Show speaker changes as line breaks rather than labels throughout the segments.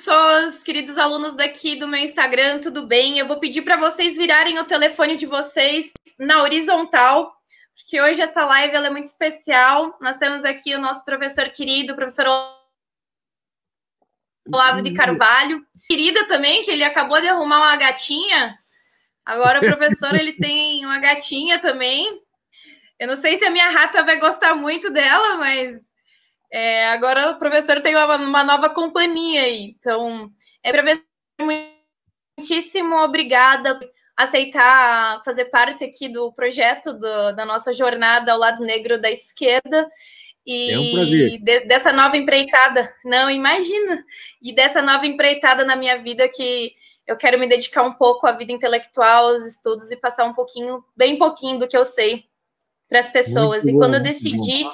pessoas, queridos alunos daqui do meu Instagram, tudo bem? Eu vou pedir para vocês virarem o telefone de vocês na horizontal, porque hoje essa live ela é muito especial. Nós temos aqui o nosso professor querido, o professor Olavo de Carvalho, querida também, que ele acabou de arrumar uma gatinha. Agora o professor ele tem uma gatinha também. Eu não sei se a minha rata vai gostar muito dela, mas é, agora o professor tem uma, uma, nova companhia aí. Então, é professor, muitíssimo obrigada por aceitar fazer parte aqui do projeto do, da nossa jornada ao lado negro da esquerda. E
é um prazer.
De, dessa nova empreitada, não imagina, e dessa nova empreitada na minha vida que eu quero me dedicar um pouco à vida intelectual, aos estudos e passar um pouquinho, bem pouquinho do que eu sei para as pessoas. Muito e bom, quando eu decidi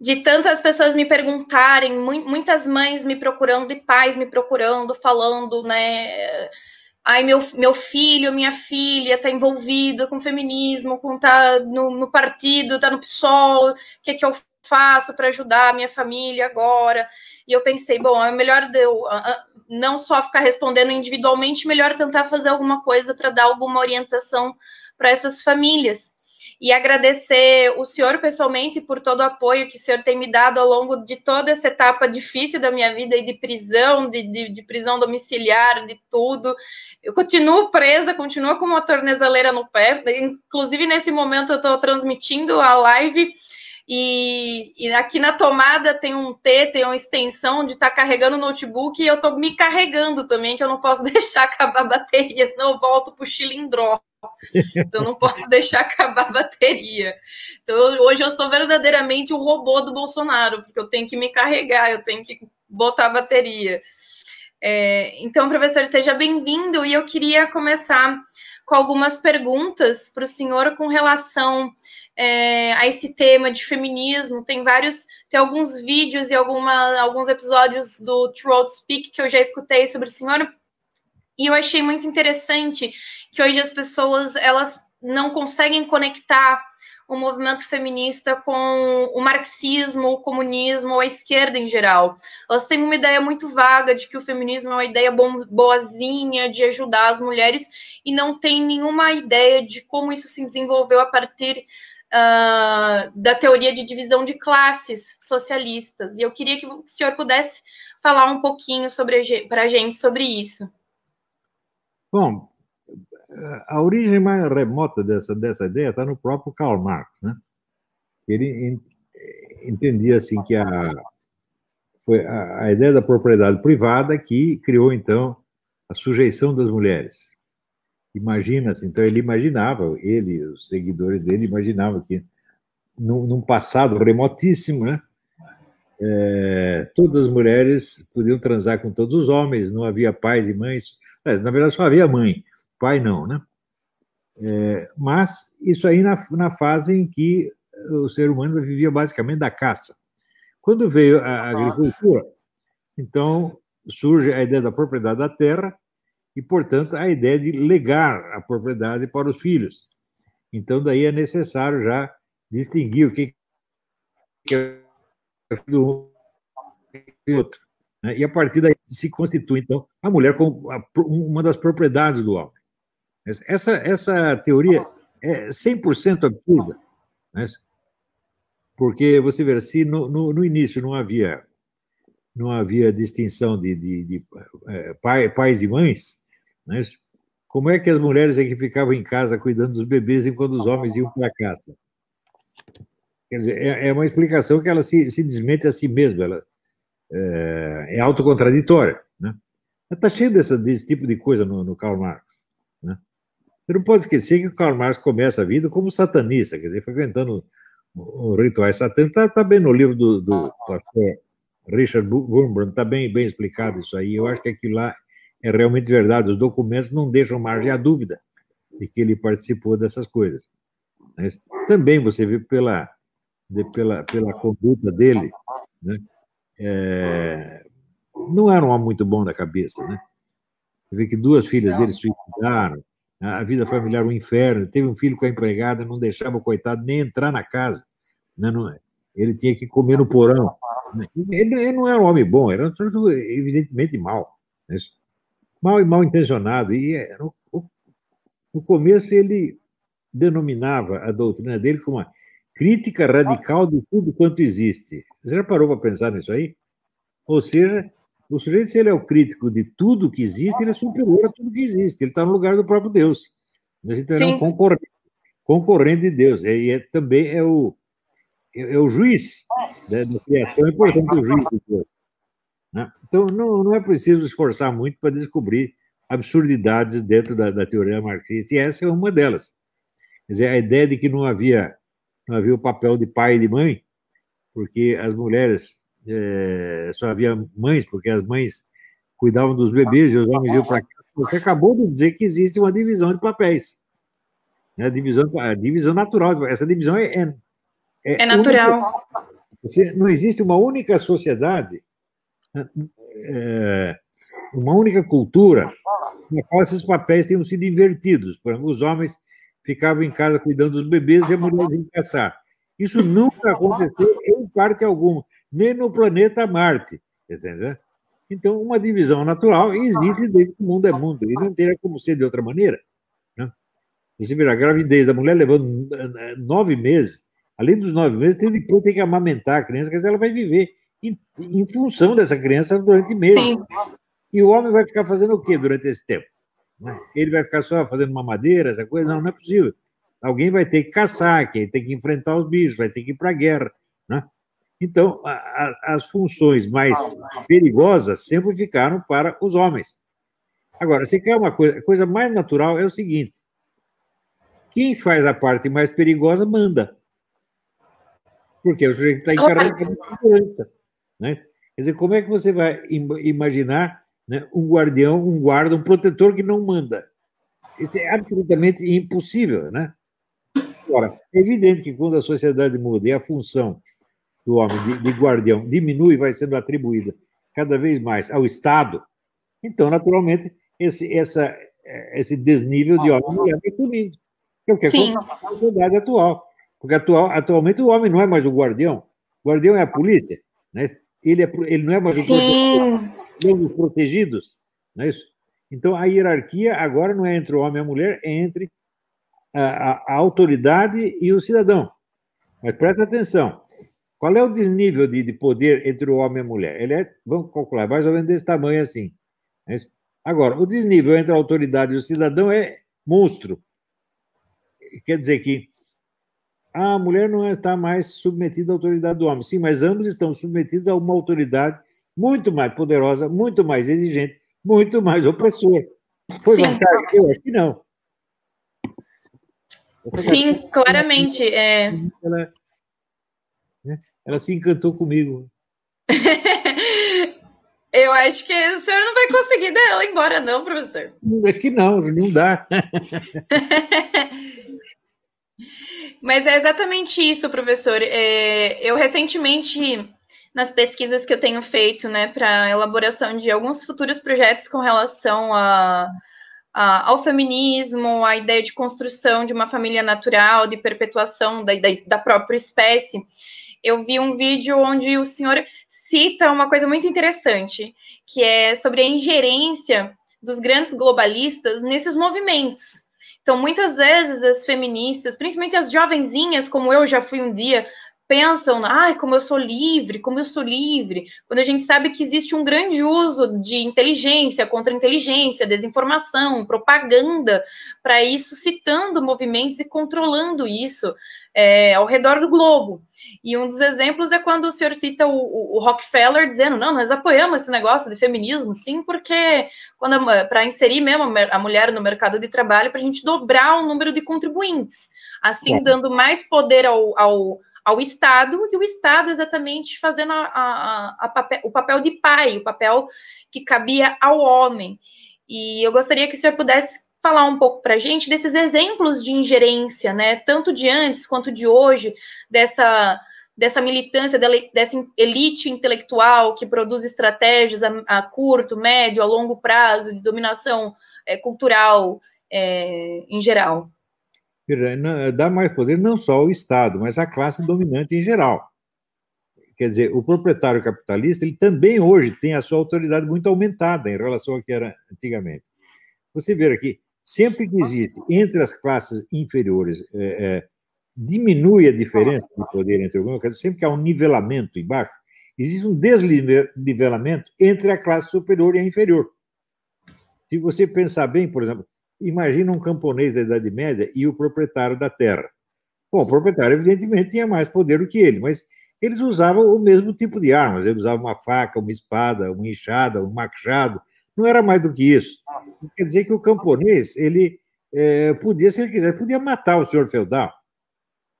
de tantas pessoas me perguntarem, muitas mães me procurando e pais me procurando, falando, né? Ai, meu, meu filho, minha filha está envolvida com feminismo, com tá no, no partido, tá no PSOL, o que, é que eu faço para ajudar a minha família agora? E eu pensei, bom, é melhor eu não só ficar respondendo individualmente, melhor tentar fazer alguma coisa para dar alguma orientação para essas famílias e agradecer o senhor pessoalmente por todo o apoio que o senhor tem me dado ao longo de toda essa etapa difícil da minha vida e de prisão, de, de, de prisão domiciliar, de tudo. Eu continuo presa, continuo com uma tornezeleira no pé. Inclusive, nesse momento, eu estou transmitindo a live. E, e, aqui na tomada tem um T, tem uma extensão de estar tá carregando o notebook e eu estou me carregando também, que eu não posso deixar acabar a bateria, senão eu volto para o chilindró. Então não posso deixar acabar a bateria. Então hoje eu sou verdadeiramente o robô do Bolsonaro, porque eu tenho que me carregar, eu tenho que botar a bateria. É, então, professor, seja bem-vindo e eu queria começar com algumas perguntas para o senhor com relação é, a esse tema de feminismo. Tem vários, tem alguns vídeos e alguma, alguns episódios do Throat Speak que eu já escutei sobre o senhor. E eu achei muito interessante que hoje as pessoas elas não conseguem conectar o movimento feminista com o marxismo, o comunismo a esquerda em geral. Elas têm uma ideia muito vaga de que o feminismo é uma ideia boazinha de ajudar as mulheres e não tem nenhuma ideia de como isso se desenvolveu a partir uh, da teoria de divisão de classes socialistas. E eu queria que o senhor pudesse falar um pouquinho para a gente sobre isso.
Bom, a origem mais remota dessa, dessa ideia está no próprio Karl Marx, né? Ele entendia assim que a foi a, a ideia da propriedade privada que criou então a sujeição das mulheres. Imagina-se, então ele imaginava, ele, os seguidores dele imaginavam que num, num passado remotíssimo, né? É, todas as mulheres podiam transar com todos os homens, não havia pais e mães, na verdade só havia mãe, pai não, né? É, mas isso aí na, na fase em que o ser humano vivia basicamente da caça. Quando veio a agricultura, então surge a ideia da propriedade da terra e, portanto, a ideia de legar a propriedade para os filhos. Então, daí é necessário já distinguir o que é do outro. Né? E a partir daí se constitui, então, a mulher como uma das propriedades do homem. Essa, essa teoria é 100% absurda, né? porque você vê, se no, no, no, início não havia, não havia distinção de, de, de é, pai, pais e mães, né? como é que as mulheres é que ficavam em casa cuidando dos bebês enquanto os homens iam para a caça? Quer dizer, é, é, uma explicação que ela se, se desmente a si mesma, ela é, é autocontraditória. Né? Está cheio dessa, desse tipo de coisa no, no Karl Marx. Né? Você não pode esquecer que o Karl Marx começa a vida como satanista, quer dizer, frequentando rituais satânicos. Está tá bem no livro do, do pastor Richard Wurmbrand, está bem, bem explicado isso aí. Eu acho que aquilo lá é realmente verdade. Os documentos não deixam margem à dúvida de que ele participou dessas coisas. Mas também você vê pela, de, pela, pela conduta dele, né? É, não era um homem muito bom da cabeça, né? Você vê que duas filhas dele suicidaram, a vida familiar um inferno. Teve um filho com a empregada, não deixava o coitado nem entrar na casa. Né? Não, ele tinha que comer no porão. Ele, ele não era um homem bom, era evidentemente mal. Né? Mal e mal intencionado. E é, no, no começo ele denominava a doutrina dele como uma crítica radical de tudo quanto existe. Você já parou para pensar nisso aí? Ou seja, o sujeito, se ele é o crítico de tudo que existe, ele é superior a tudo que existe. Ele está no lugar do próprio Deus. Então, ele é um concorrente, concorrente de Deus. E é, também é o, é, é o juiz né, da criação, é portanto o juiz de Deus. Né? Então, não, não é preciso esforçar muito para descobrir absurdidades dentro da, da, teoria marxista, e essa é uma delas. Quer dizer, a ideia de que não havia, não havia o papel de pai e de mãe, porque as mulheres é, só havia mães, porque as mães cuidavam dos bebês e os homens iam para casa. Você acabou de dizer que existe uma divisão de papéis. Né? A, divisão, a divisão natural. Essa divisão é.
É, é, é natural.
Única, não existe uma única sociedade, né? é, uma única cultura na qual esses papéis tenham sido invertidos. Por exemplo, os homens ficavam em casa cuidando dos bebês e a mulher ia caçar. Isso nunca aconteceu em parte alguma nem no planeta Marte, entendeu? Então, uma divisão natural existe desde que o mundo é mundo, e não teria como ser de outra maneira. Né? Você vira a gravidez da mulher levando eh, nove meses, além dos nove meses, tem, depois tem que amamentar a criança, quer dizer, ela vai viver em, em função dessa criança durante meses. Sim. E o homem vai ficar fazendo o quê durante esse tempo? Né? Ele vai ficar só fazendo mamadeira, essa coisa? Não, não é possível. Alguém vai ter que caçar, que tem que enfrentar os bichos, vai ter que ir para a guerra. Então, a, a, as funções mais perigosas sempre ficaram para os homens. Agora, você quer uma coisa, a coisa mais natural é o seguinte: quem faz a parte mais perigosa manda. Porque o sujeito está encarregado de segurança. Né? Quer dizer, como é que você vai imaginar né, um guardião, um guarda, um protetor que não manda? Isso é absolutamente impossível, né? Agora, é evidente que quando a sociedade muda e a função do homem de, de guardião diminui, vai sendo atribuída cada vez mais ao Estado, então, naturalmente, esse, essa, esse desnível de homem e mulher vai sumindo. É o que acontece na sociedade atual. Porque atual, atualmente o homem não é mais o guardião, o guardião é a polícia, né? ele, é, ele não é mais o protegido, é dos protegidos, não é isso? Então, a hierarquia agora não é entre o homem e a mulher, é entre a, a, a autoridade e o cidadão. Mas presta atenção, qual é o desnível de, de poder entre o homem e a mulher? Ele é, vamos calcular, mais ou menos desse tamanho assim. É Agora, o desnível entre a autoridade e o cidadão é monstro. Quer dizer que a mulher não está mais submetida à autoridade do homem. Sim, mas ambos estão submetidos a uma autoridade muito mais poderosa, muito mais exigente, muito mais opressora. Foi Sim. vantagem? Eu acho que não.
Sim, claramente. É... Ela,
ela se encantou comigo.
Eu acho que o senhor não vai conseguir dar ela embora, não, professor.
É que não, não dá.
Mas é exatamente isso, professor. É, eu recentemente, nas pesquisas que eu tenho feito, né, para elaboração de alguns futuros projetos com relação a, a, ao feminismo, a ideia de construção de uma família natural, de perpetuação da, da, da própria espécie, eu vi um vídeo onde o senhor cita uma coisa muito interessante, que é sobre a ingerência dos grandes globalistas nesses movimentos. Então, muitas vezes as feministas, principalmente as jovenzinhas, como eu já fui um dia, pensam, ai, como eu sou livre, como eu sou livre, quando a gente sabe que existe um grande uso de inteligência, contra-inteligência, desinformação, propaganda, para isso, citando movimentos e controlando isso é, ao redor do globo. E um dos exemplos é quando o senhor cita o, o Rockefeller dizendo: não, nós apoiamos esse negócio de feminismo, sim, porque para inserir mesmo a mulher no mercado de trabalho, para a gente dobrar o número de contribuintes, assim dando mais poder ao, ao, ao Estado, e o Estado exatamente fazendo a, a, a papel, o papel de pai, o papel que cabia ao homem. E eu gostaria que o senhor pudesse falar um pouco para a gente desses exemplos de ingerência, né, tanto de antes quanto de hoje, dessa, dessa militância, dessa elite intelectual que produz estratégias a, a curto, médio, a longo prazo de dominação é, cultural é, em geral.
Dá mais poder não só ao Estado, mas à classe dominante em geral. quer dizer, o proprietário capitalista, ele também hoje tem a sua autoridade muito aumentada em relação ao que era antigamente. Você vê aqui, sempre que existe entre as classes inferiores, é, é, diminui a diferença de poder entre algumas, dizer, sempre que há um nivelamento embaixo, existe um desnivelamento entre a classe superior e a inferior. Se você pensar bem, por exemplo, imagina um camponês da Idade Média e o proprietário da terra. Bom, o proprietário, evidentemente, tinha mais poder do que ele, mas eles usavam o mesmo tipo de armas. Eles usavam uma faca, uma espada, uma enxada, um machado. Não era mais do que isso. Quer dizer que o camponês, ele é, podia, se ele quiser, podia matar o senhor feudal.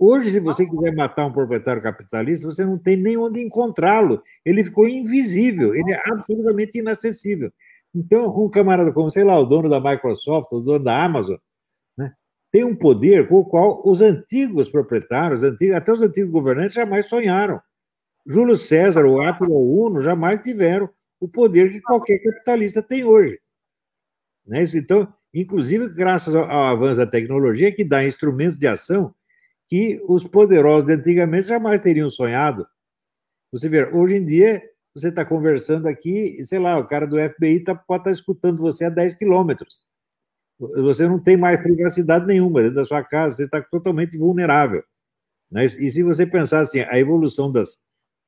Hoje, se você quiser matar um proprietário capitalista, você não tem nem onde encontrá-lo. Ele ficou invisível, ele é absolutamente inacessível. Então, um camarada como, sei lá, o dono da Microsoft, o dono da Amazon, né, tem um poder com o qual os antigos proprietários, antigos, até os antigos governantes, jamais sonharam. Júlio César, o Átila Uno, jamais tiveram o poder que qualquer capitalista tem hoje. Né? Então, inclusive, graças ao, avanço da tecnologia, que dá instrumentos de ação que os poderosos de antigamente jamais teriam sonhado. Você vê, hoje em dia, você está conversando aqui, sei lá, o cara do FBI tá, pode estar tá escutando você a 10 quilômetros. Você não tem mais privacidade nenhuma dentro da sua casa, você está totalmente vulnerável. Né? E se você pensar assim, a evolução das,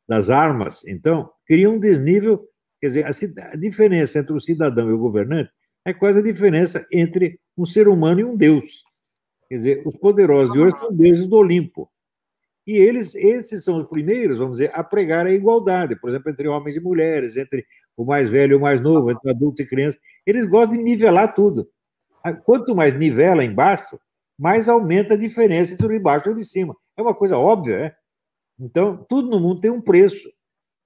das armas, então, cria um desnível, quer dizer, a, a diferença entre o cidadão e o governante é quase a diferença entre um ser humano e um deus. Quer dizer, os poderosos de hoje são deuses do Olimpo. E eles, esses são os primeiros, vamos dizer, a pregar a igualdade, por exemplo, entre homens e mulheres, entre o mais velho e o mais novo, entre adultos e crianças. Eles gostam de nivelar tudo. Quanto mais nivela embaixo, mais aumenta a diferença entre o de baixo e o de cima. É uma coisa óbvia, é? Então, tudo no mundo tem um preço.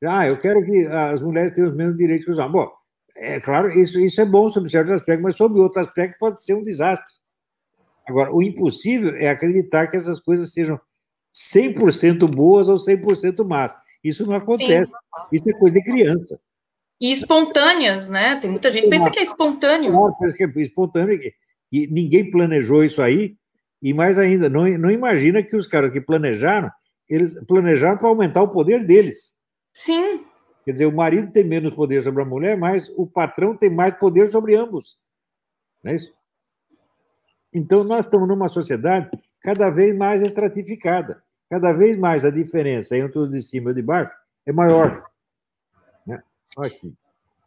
Ah, eu quero que as mulheres tenham os mesmos direitos que os homens. Bom, é claro, isso, isso é bom sobre certos aspectos, mas sobre outros aspectos pode ser um desastre. Agora, o impossível é acreditar que essas coisas sejam 100% boas ou 100% más. Isso não acontece. Sim. Isso é coisa de criança.
E espontâneas, né? Tem muita gente que pensa que é espontâneo. Claro,
pensa que é espontâneo e ninguém planejou isso aí. E mais ainda, não, não imagina que os caras que planejaram, eles planejaram para aumentar o poder deles.
Sim.
Quer dizer, o marido tem menos poder sobre a mulher, mas o patrão tem mais poder sobre ambos. Não é isso? Então, nós estamos numa sociedade cada vez mais estratificada. Cada vez mais a diferença entre o de cima e o de baixo é maior. Né? Aqui.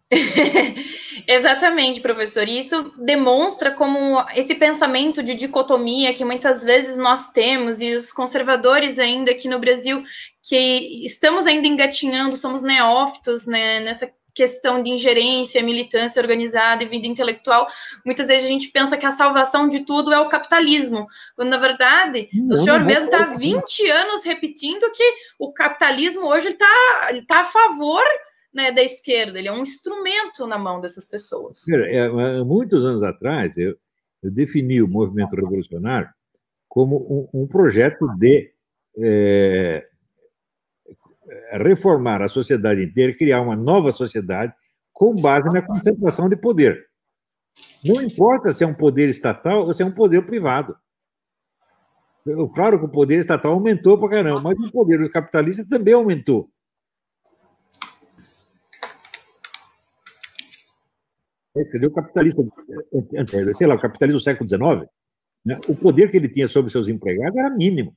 Exatamente, professor. E isso demonstra como esse pensamento de dicotomia que muitas vezes nós temos, e os conservadores ainda aqui no Brasil, que estamos ainda engatinhando, somos neófitos né, nessa questão de ingerência, militância organizada e vida intelectual, muitas vezes a gente pensa que a salvação de tudo é o capitalismo, quando na verdade não, o senhor mesmo está 20 anos repetindo que o capitalismo hoje está tá a favor né, da esquerda, ele é um instrumento na mão dessas pessoas.
É, muitos anos atrás, eu, eu defini o movimento revolucionário como um, um projeto de é, reformar a sociedade inteira, criar uma nova sociedade com base na concentração de poder. Não importa se é um poder estatal ou se é um poder privado. Claro que o poder estatal aumentou para caramba, mas o poder dos capitalistas também aumentou. O capitalista, sei lá, o capitalismo do século XIX, né, o poder que ele tinha sobre seus empregados era mínimo.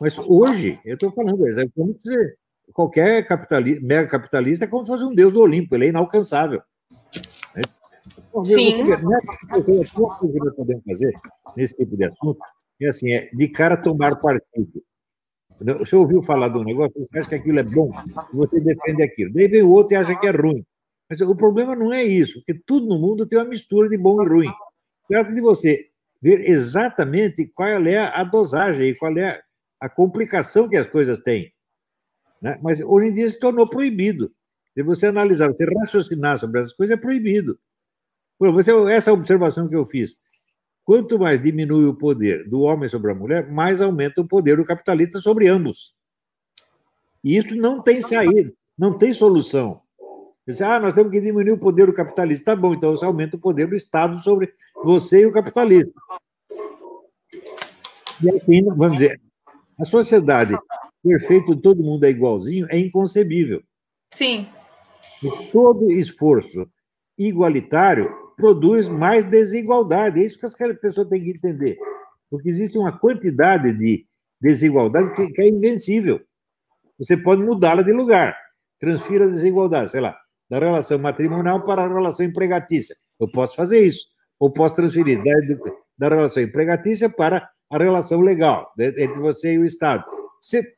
Mas hoje, eu estou falando, é como se qualquer capitalista, mega capitalista é como se fosse um deus do Olimpo, ele é inalcançável.
Né? Então, Sim.
Coisa que nós podemos fazer nesse tipo de assunto é assim, é de cara tomar partido. Você ouviu falar de um negócio, você acha que aquilo é bom, você defende aquilo. Daí vem o outro e acha que é ruim. Mas o problema não é isso, porque tudo no mundo tem uma mistura de bom e ruim. Trata de você ver exatamente qual é a dosagem e qual é a complicação que as coisas têm. Né? Mas hoje em dia se tornou proibido. Se você analisar, você raciocinar sobre essas coisas, é proibido. Você, essa observação que eu fiz. Quanto mais diminui o poder do homem sobre a mulher, mais aumenta o poder do capitalista sobre ambos. E isso não tem saída, não tem solução. Você, ah, nós temos que diminuir o poder do capitalista. Tá bom, então você aumenta o poder do Estado sobre você e o capitalista. E assim, vamos dizer, a sociedade perfeito, todo mundo é igualzinho, é inconcebível.
Sim.
E todo esforço igualitário produz mais desigualdade. É isso que as pessoas têm que entender. Porque existe uma quantidade de desigualdade que é invencível. Você pode mudá-la de lugar. Transfira a desigualdade, sei lá, da relação matrimonial para a relação empregatícia. Eu posso fazer isso. Ou posso transferir da, da relação empregatícia para a relação legal entre você e o Estado. Você,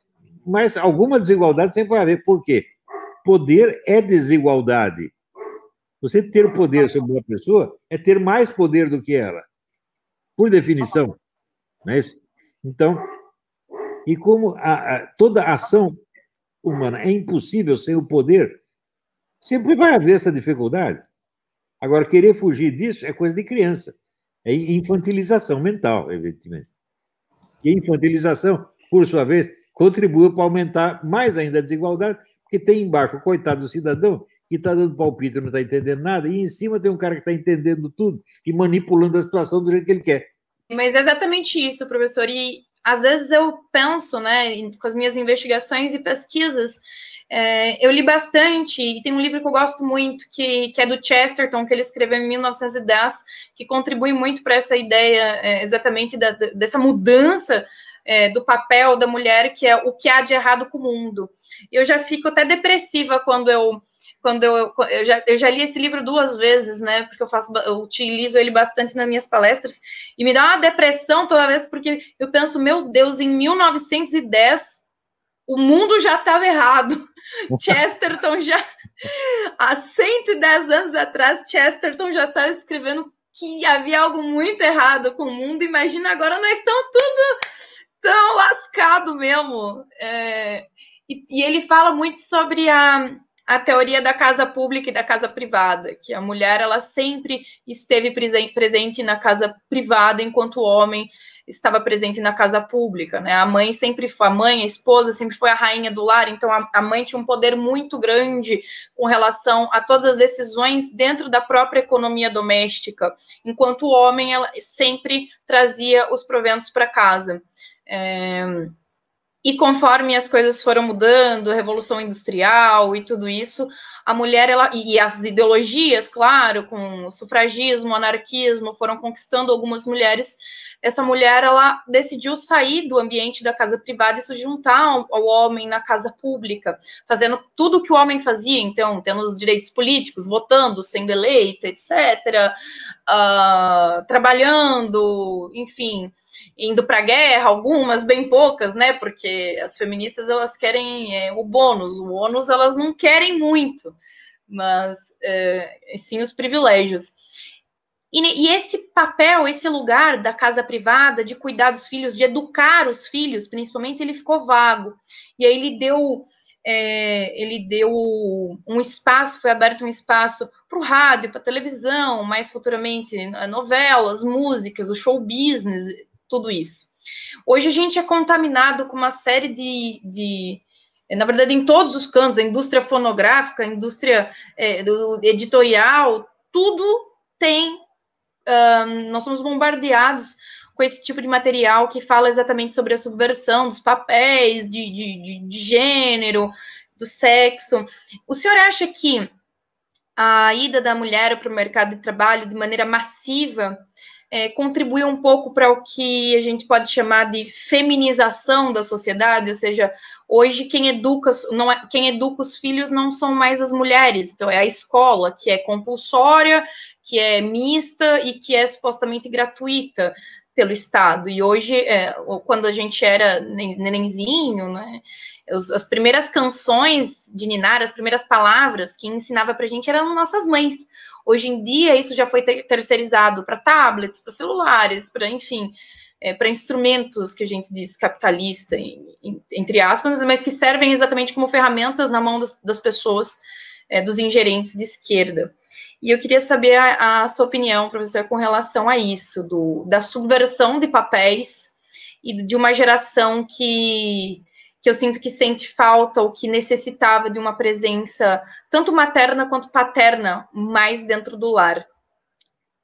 mas alguma desigualdade sempre vai haver. Por quê? Poder é desigualdade. Você ter poder sobre uma pessoa é ter mais poder do que ela, por definição. Não é isso? Então, e como a, a, toda ação humana é impossível sem o poder, sempre vai haver essa dificuldade. Agora, querer fugir disso é coisa de criança. É infantilização mental, evidentemente. E a infantilização, por sua vez, contribui para aumentar mais ainda a desigualdade, porque tem embaixo o coitado do cidadão que está dando palpite, não está entendendo nada, e em cima tem um cara que está entendendo tudo e manipulando a situação do jeito que ele quer.
Mas é exatamente isso, professor. E às vezes eu penso, né, com as minhas investigações e pesquisas, é, eu li bastante, e tem um livro que eu gosto muito, que, que é do Chesterton, que ele escreveu em 1910, que contribui muito para essa ideia é, exatamente da, dessa mudança é, do papel da mulher, que é o que há de errado com o mundo. Eu já fico até depressiva quando eu quando eu, eu, já, eu já li esse livro duas vezes, né? Porque eu faço, eu utilizo ele bastante nas minhas palestras, e me dá uma depressão toda vez, porque eu penso, meu Deus, em 1910 o mundo já estava errado. Chesterton já há 110 anos atrás, Chesterton já estava escrevendo que havia algo muito errado com o mundo. Imagina agora nós estamos tudo tão lascado mesmo. É, e, e ele fala muito sobre a a teoria da casa pública e da casa privada, que a mulher ela sempre esteve presente na casa privada, enquanto o homem estava presente na casa pública, né? A mãe sempre foi a mãe, a esposa sempre foi a rainha do lar, então a, a mãe tinha um poder muito grande com relação a todas as decisões dentro da própria economia doméstica, enquanto o homem ela sempre trazia os proventos para casa. É, e conforme as coisas foram mudando, a revolução industrial e tudo isso, a mulher ela e as ideologias, claro, com o sufragismo, o anarquismo, foram conquistando algumas mulheres. Essa mulher ela decidiu sair do ambiente da casa privada e se juntar ao, homem na casa pública, fazendo tudo o que o homem fazia, então, tendo os direitos políticos, votando, sendo eleita, etc., uh, ah, trabalhando, enfim, indo para a guerra, algumas, bem poucas, né? Porque as feministas elas querem é, o bônus, o ônus elas não querem muito, mas é, sim os privilégios. E, e, esse papel, esse lugar da casa privada, de cuidar dos filhos, de educar os filhos, principalmente, ele ficou vago. E aí ele deu, é, ele deu um espaço, foi aberto um espaço para o rádio, para a televisão, mais futuramente novelas, músicas, o show business, tudo isso. Hoje a gente é contaminado com uma série de, de na verdade, em todos os cantos, a indústria fonográfica, a indústria é, editorial, tudo tem. Nós somos bombardeados com esse tipo de material que fala exatamente sobre a subversão dos papéis de, de, de, de gênero, do sexo. O senhor acha que a ida da mulher para o mercado de trabalho de maneira massiva é, contribui um pouco para o que a gente pode chamar de feminização da sociedade, ou seja, hoje quem educa, não é, quem educa os filhos não são mais as mulheres, então é a escola, que é compulsória, que é mista e que é supostamente gratuita pelo Estado. E hoje, é, quando a gente era nenenzinho, né, as primeiras canções de Ninar, as primeiras palavras que ensinava para a gente eram nossas mães. Hoje em dia, isso já foi terceirizado para tablets, para celulares, para, enfim, é, para instrumentos que a gente diz capitalista, entre aspas, mas que servem exatamente como ferramentas na mão das, das pessoas, é, dos ingerentes de esquerda. E eu queria saber a, a, sua opinião, professor, com relação a isso, do, da subversão de papéis e de uma geração que que eu sinto que sente falta ou que necessitava de uma presença tanto materna quanto paterna mais dentro do lar?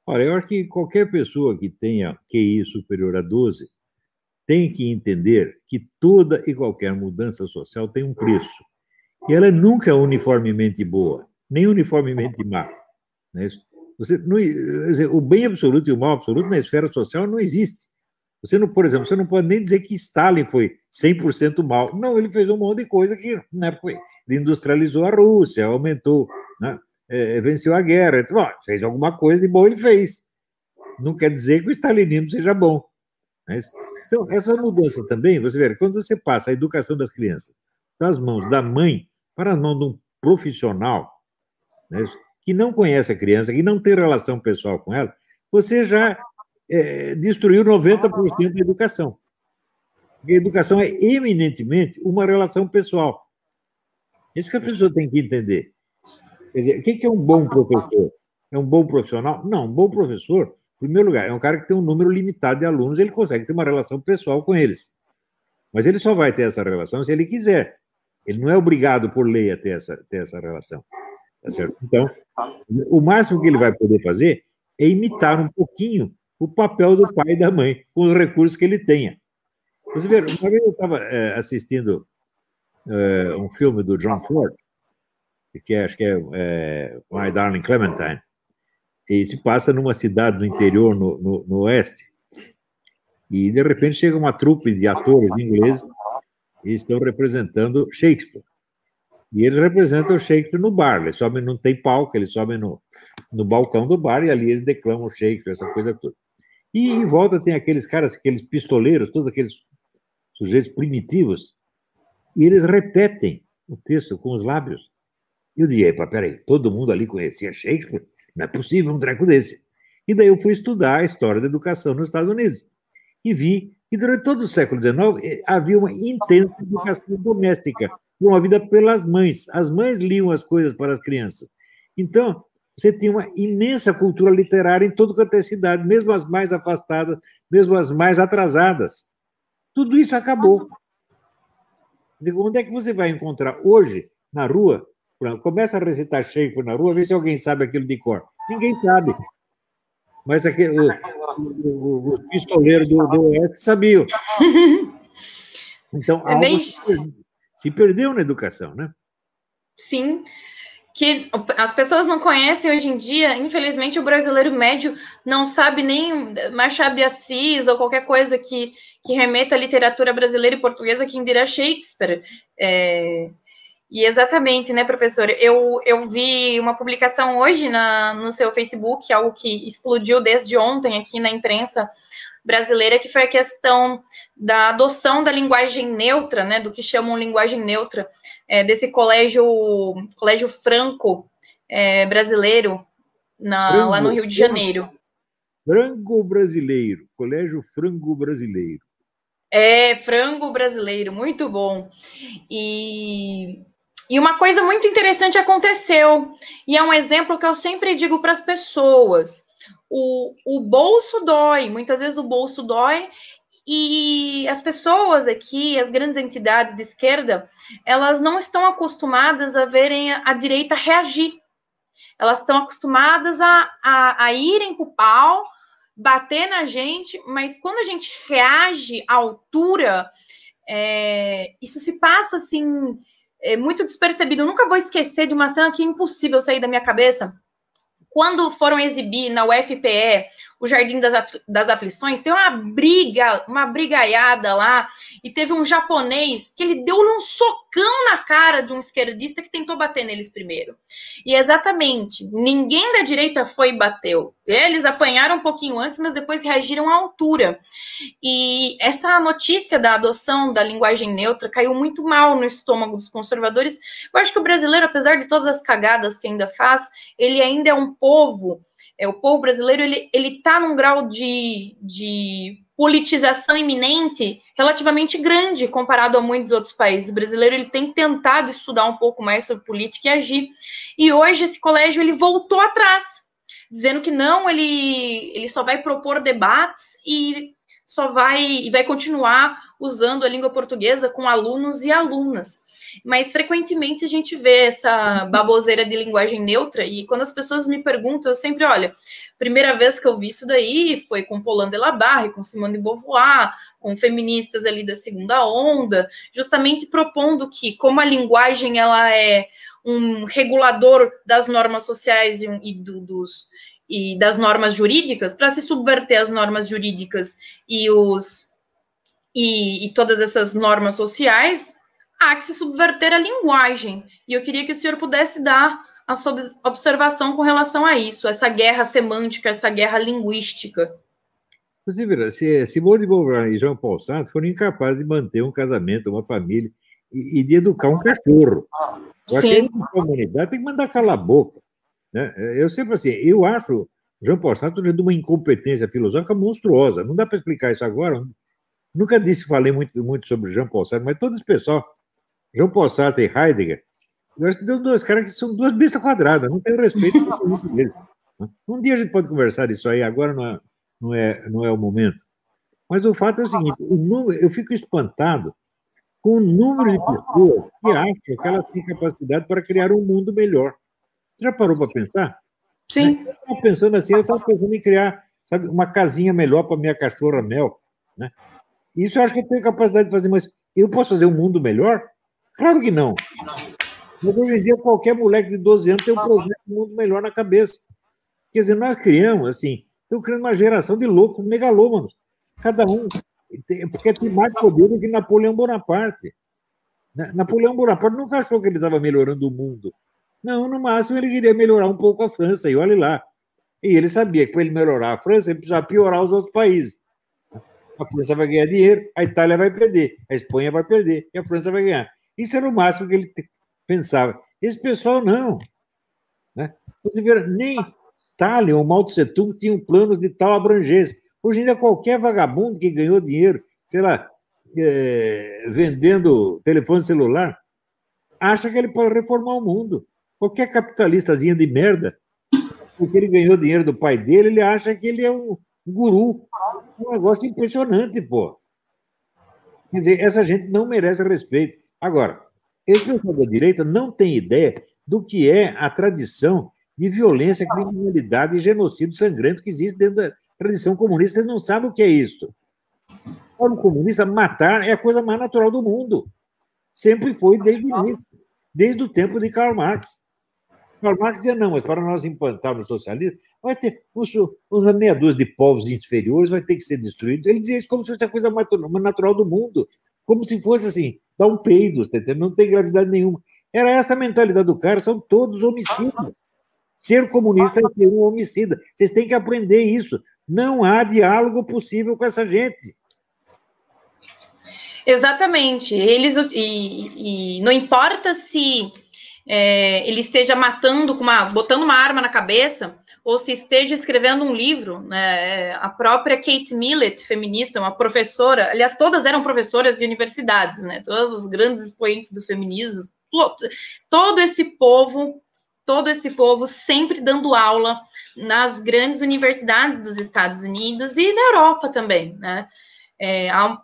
Olha, eu acho que qualquer pessoa que tenha QI superior a 12 tem que entender que toda e qualquer mudança social tem um preço. E ela nunca é uniformemente boa, nem uniformemente má. Não é isso? Você não, dizer, o bem absoluto e o mal absoluto na esfera social não existe. Você não, por exemplo, você não pode nem dizer que Stalin foi 100% mal. Não, ele fez um monte de coisa que, né, ele industrializou a Rússia, aumentou, né, é, venceu a guerra. Então, fez alguma coisa de bom, ele fez. Não quer dizer que o stalinismo seja bom. Né? Então, essa mudança também, você vê, quando você passa a educação das crianças das mãos da mãe para as mãos de um profissional, né, que não conhece a criança, que não tem relação pessoal com ela, você já é, destruiu 90% da educação. Porque a educação é eminentemente uma relação pessoal. Isso que a pessoa tem que entender. Quer dizer, o que é um bom professor? É um bom profissional? Não, um bom professor, em primeiro lugar, é um cara que tem um número limitado de alunos, ele consegue ter uma relação pessoal com eles. Mas ele só vai ter essa relação se ele quiser. Ele não é obrigado por lei a ter essa, ter essa relação. Tá? Então, o máximo que ele vai poder fazer é imitar um pouquinho o papel do pai e da mãe, com os recursos que ele tenha. Você vê, uma vez eu estava é, assistindo é, um filme do John Ford, que é, acho que é, é My Darling Clementine, e se passa numa cidade do interior, no, no, no oeste, e de repente chega uma trupe de atores ingleses e estão representando Shakespeare. E eles representam o Shakespeare no bar. Eles sobem, não tem palco, eles sobem no, no balcão do bar e ali eles declamam Shakespeare, essa coisa toda. E em volta tem aqueles caras, aqueles pistoleiros, todos aqueles sujeitos primitivos, e eles repetem o texto com os lábios. E eu disse, peraí, todo mundo ali conhecia Shakespeare? Não é possível um treco desse. E daí eu fui estudar a história da educação nos Estados Unidos. E vi que durante todo o século XIX eh, havia uma intensa educação doméstica, promovida pelas mães. As mães liam as coisas para as crianças. Então, você tinha uma imensa cultura literária em toda quanto é cidade, mesmo as mais afastadas, mesmo as mais atrasadas. Tudo isso acabou. Onde é que você vai encontrar hoje, na rua? Começa a recitar Shakespeare na rua, vê se alguém sabe aquilo de cor. Ninguém sabe. Mas aquele, o, o, o pistoleiro do, do Oeste sabiam. Então, algo nem... se perdeu na educação, né?
Sim que as pessoas não conhecem hoje em dia, infelizmente o brasileiro médio não sabe nem Machado de Assis ou qualquer coisa que, que remeta à literatura brasileira e portuguesa, que dirá Shakespeare. É, e exatamente, né, professor? Eu, eu vi uma publicação hoje na, no seu Facebook, algo que explodiu desde ontem aqui na imprensa brasileira, que foi a questão da adoção da linguagem neutra, né, do que chamam linguagem neutra, é, desse colégio, colégio franco é, brasileiro na, frango, lá no Rio de Janeiro.
Frango brasileiro, colégio frango brasileiro.
É, frango brasileiro, muito bom. E, e uma coisa muito interessante aconteceu, e é um exemplo que eu sempre digo para as pessoas o, o bolso dói, muitas vezes o bolso dói e as pessoas aqui, as grandes entidades de esquerda, elas não estão acostumadas a verem a, a direita reagir. Elas estão acostumadas a, a, a irem para o pau, bater na gente, mas quando a gente reage à altura, é, isso se passa assim, é, muito despercebido. Eu nunca vou esquecer de uma cena que é impossível sair da minha cabeça quando foram exibir na UFPE o Jardim das, das Aflições, tem uma briga, uma brigaiada lá, e teve um japonês que ele deu um socão na cara de um esquerdista que tentou bater neles primeiro. E exatamente, ninguém da direita foi e bateu. Eles apanharam um pouquinho antes, mas depois reagiram à altura. E essa notícia da adoção da linguagem neutra caiu muito mal no estômago dos conservadores. Eu acho que o brasileiro, apesar de todas as cagadas que ainda faz, ele ainda é um povo é, o povo brasileiro ele está num grau de, de politização iminente relativamente grande comparado a muitos outros países. O brasileiro ele tem tentado estudar um pouco mais sobre política e agir. E hoje esse colégio ele voltou atrás, dizendo que não, ele ele só vai propor debates e só vai e vai continuar usando a língua portuguesa com alunos e alunas. Mas frequentemente a gente vê essa baboseira de linguagem neutra, e quando as pessoas me perguntam, eu sempre, olha, primeira vez que eu vi isso daí foi com Paulin de la Barre, com Simone de Beauvoir, com feministas ali da segunda onda, justamente propondo que, como a linguagem ela é um regulador das normas sociais e, e do, dos e das normas jurídicas, para se subverter as normas jurídicas e os e, e, todas essas normas sociais, há que se subverter a linguagem. E eu queria que o senhor pudesse dar a sua observação com relação a isso, essa guerra semântica, essa guerra linguística.
Inclusive, se Simone de Beauvoir e Jean Paul Sartre foram incapazes de manter um casamento, uma família e, e de educar um cachorro. Sim. A comunidade tem que mandar calar a boca. Né? Eu sempre assim, eu acho Jean Paul Sartre de uma incompetência filosófica monstruosa. Não dá para explicar isso agora. Nunca disse, falei muito, muito sobre Jean Paul Sartre, mas todo esse pessoal, Jean Paul Sartre e Heidegger, eu acho dois caras que são duas bestas quadradas, não tem respeito deles. Né? Um dia a gente pode conversar isso aí, agora não é, não é, não é o momento. Mas o fato é o seguinte: o número, eu fico espantado com o número de pessoas que acham que elas têm capacidade para criar um mundo melhor. Você já parou para pensar?
Sim.
Eu estava pensando assim, eu estava pensando em criar sabe, uma casinha melhor para minha cachorra Mel. Né? Isso eu acho que eu tenho capacidade de fazer, mas eu posso fazer um mundo melhor? Claro que não. Mas hoje em dia, qualquer moleque de 12 anos tem um projeto de mundo melhor na cabeça. Quer dizer, nós criamos, assim, estamos criando uma geração de loucos megalômanos. Cada um, porque tem mais poder do que Napoleão Bonaparte. Napoleão Bonaparte nunca achou que ele estava melhorando o mundo. Não, no máximo ele queria melhorar um pouco a França, e olha lá. E ele sabia que para ele melhorar a França, ele precisava piorar os outros países. A França vai ganhar dinheiro, a Itália vai perder, a Espanha vai perder, e a França vai ganhar. Isso era o máximo que ele pensava. Esse pessoal não. Né? Nem Stalin ou Mao Tse Tung tinham planos de tal abrangência. Hoje ainda qualquer vagabundo que ganhou dinheiro, sei lá, é, vendendo telefone celular, acha que ele pode reformar o mundo. Qualquer capitalistazinha de merda, porque ele ganhou dinheiro do pai dele, ele acha que ele é um guru. Um negócio impressionante, pô. Quer dizer, essa gente não merece respeito. Agora, esse pessoal da direita não tem ideia do que é a tradição de violência, criminalidade e genocídio sangrento que existe dentro da tradição comunista. Eles não sabem o que é isso. Para o comunista, matar é a coisa mais natural do mundo. Sempre foi desde o início, desde o tempo de Karl Marx. Karl Marx dizia, não, mas para nós implantarmos o socialismo, vai ter uma meia dúzia de povos inferiores, vai ter que ser destruído. Ele dizia isso como se fosse a coisa mais natural do mundo, como se fosse assim, dar um peido, não tem gravidade nenhuma. Era essa a mentalidade do cara, são todos homicidas. Ser comunista é ser um homicida. Vocês têm que aprender isso. Não há diálogo possível com essa gente.
Exatamente. Eles e, e não importa se é, ele esteja matando com uma, botando uma arma na cabeça, ou se esteja escrevendo um livro, né, a própria Kate Millett, feminista, uma professora, aliás, todas eram professoras de universidades, né, todas as grandes expoentes do feminismo, todo esse povo, todo esse povo sempre dando aula nas grandes universidades dos Estados Unidos e na Europa também, né, é, há,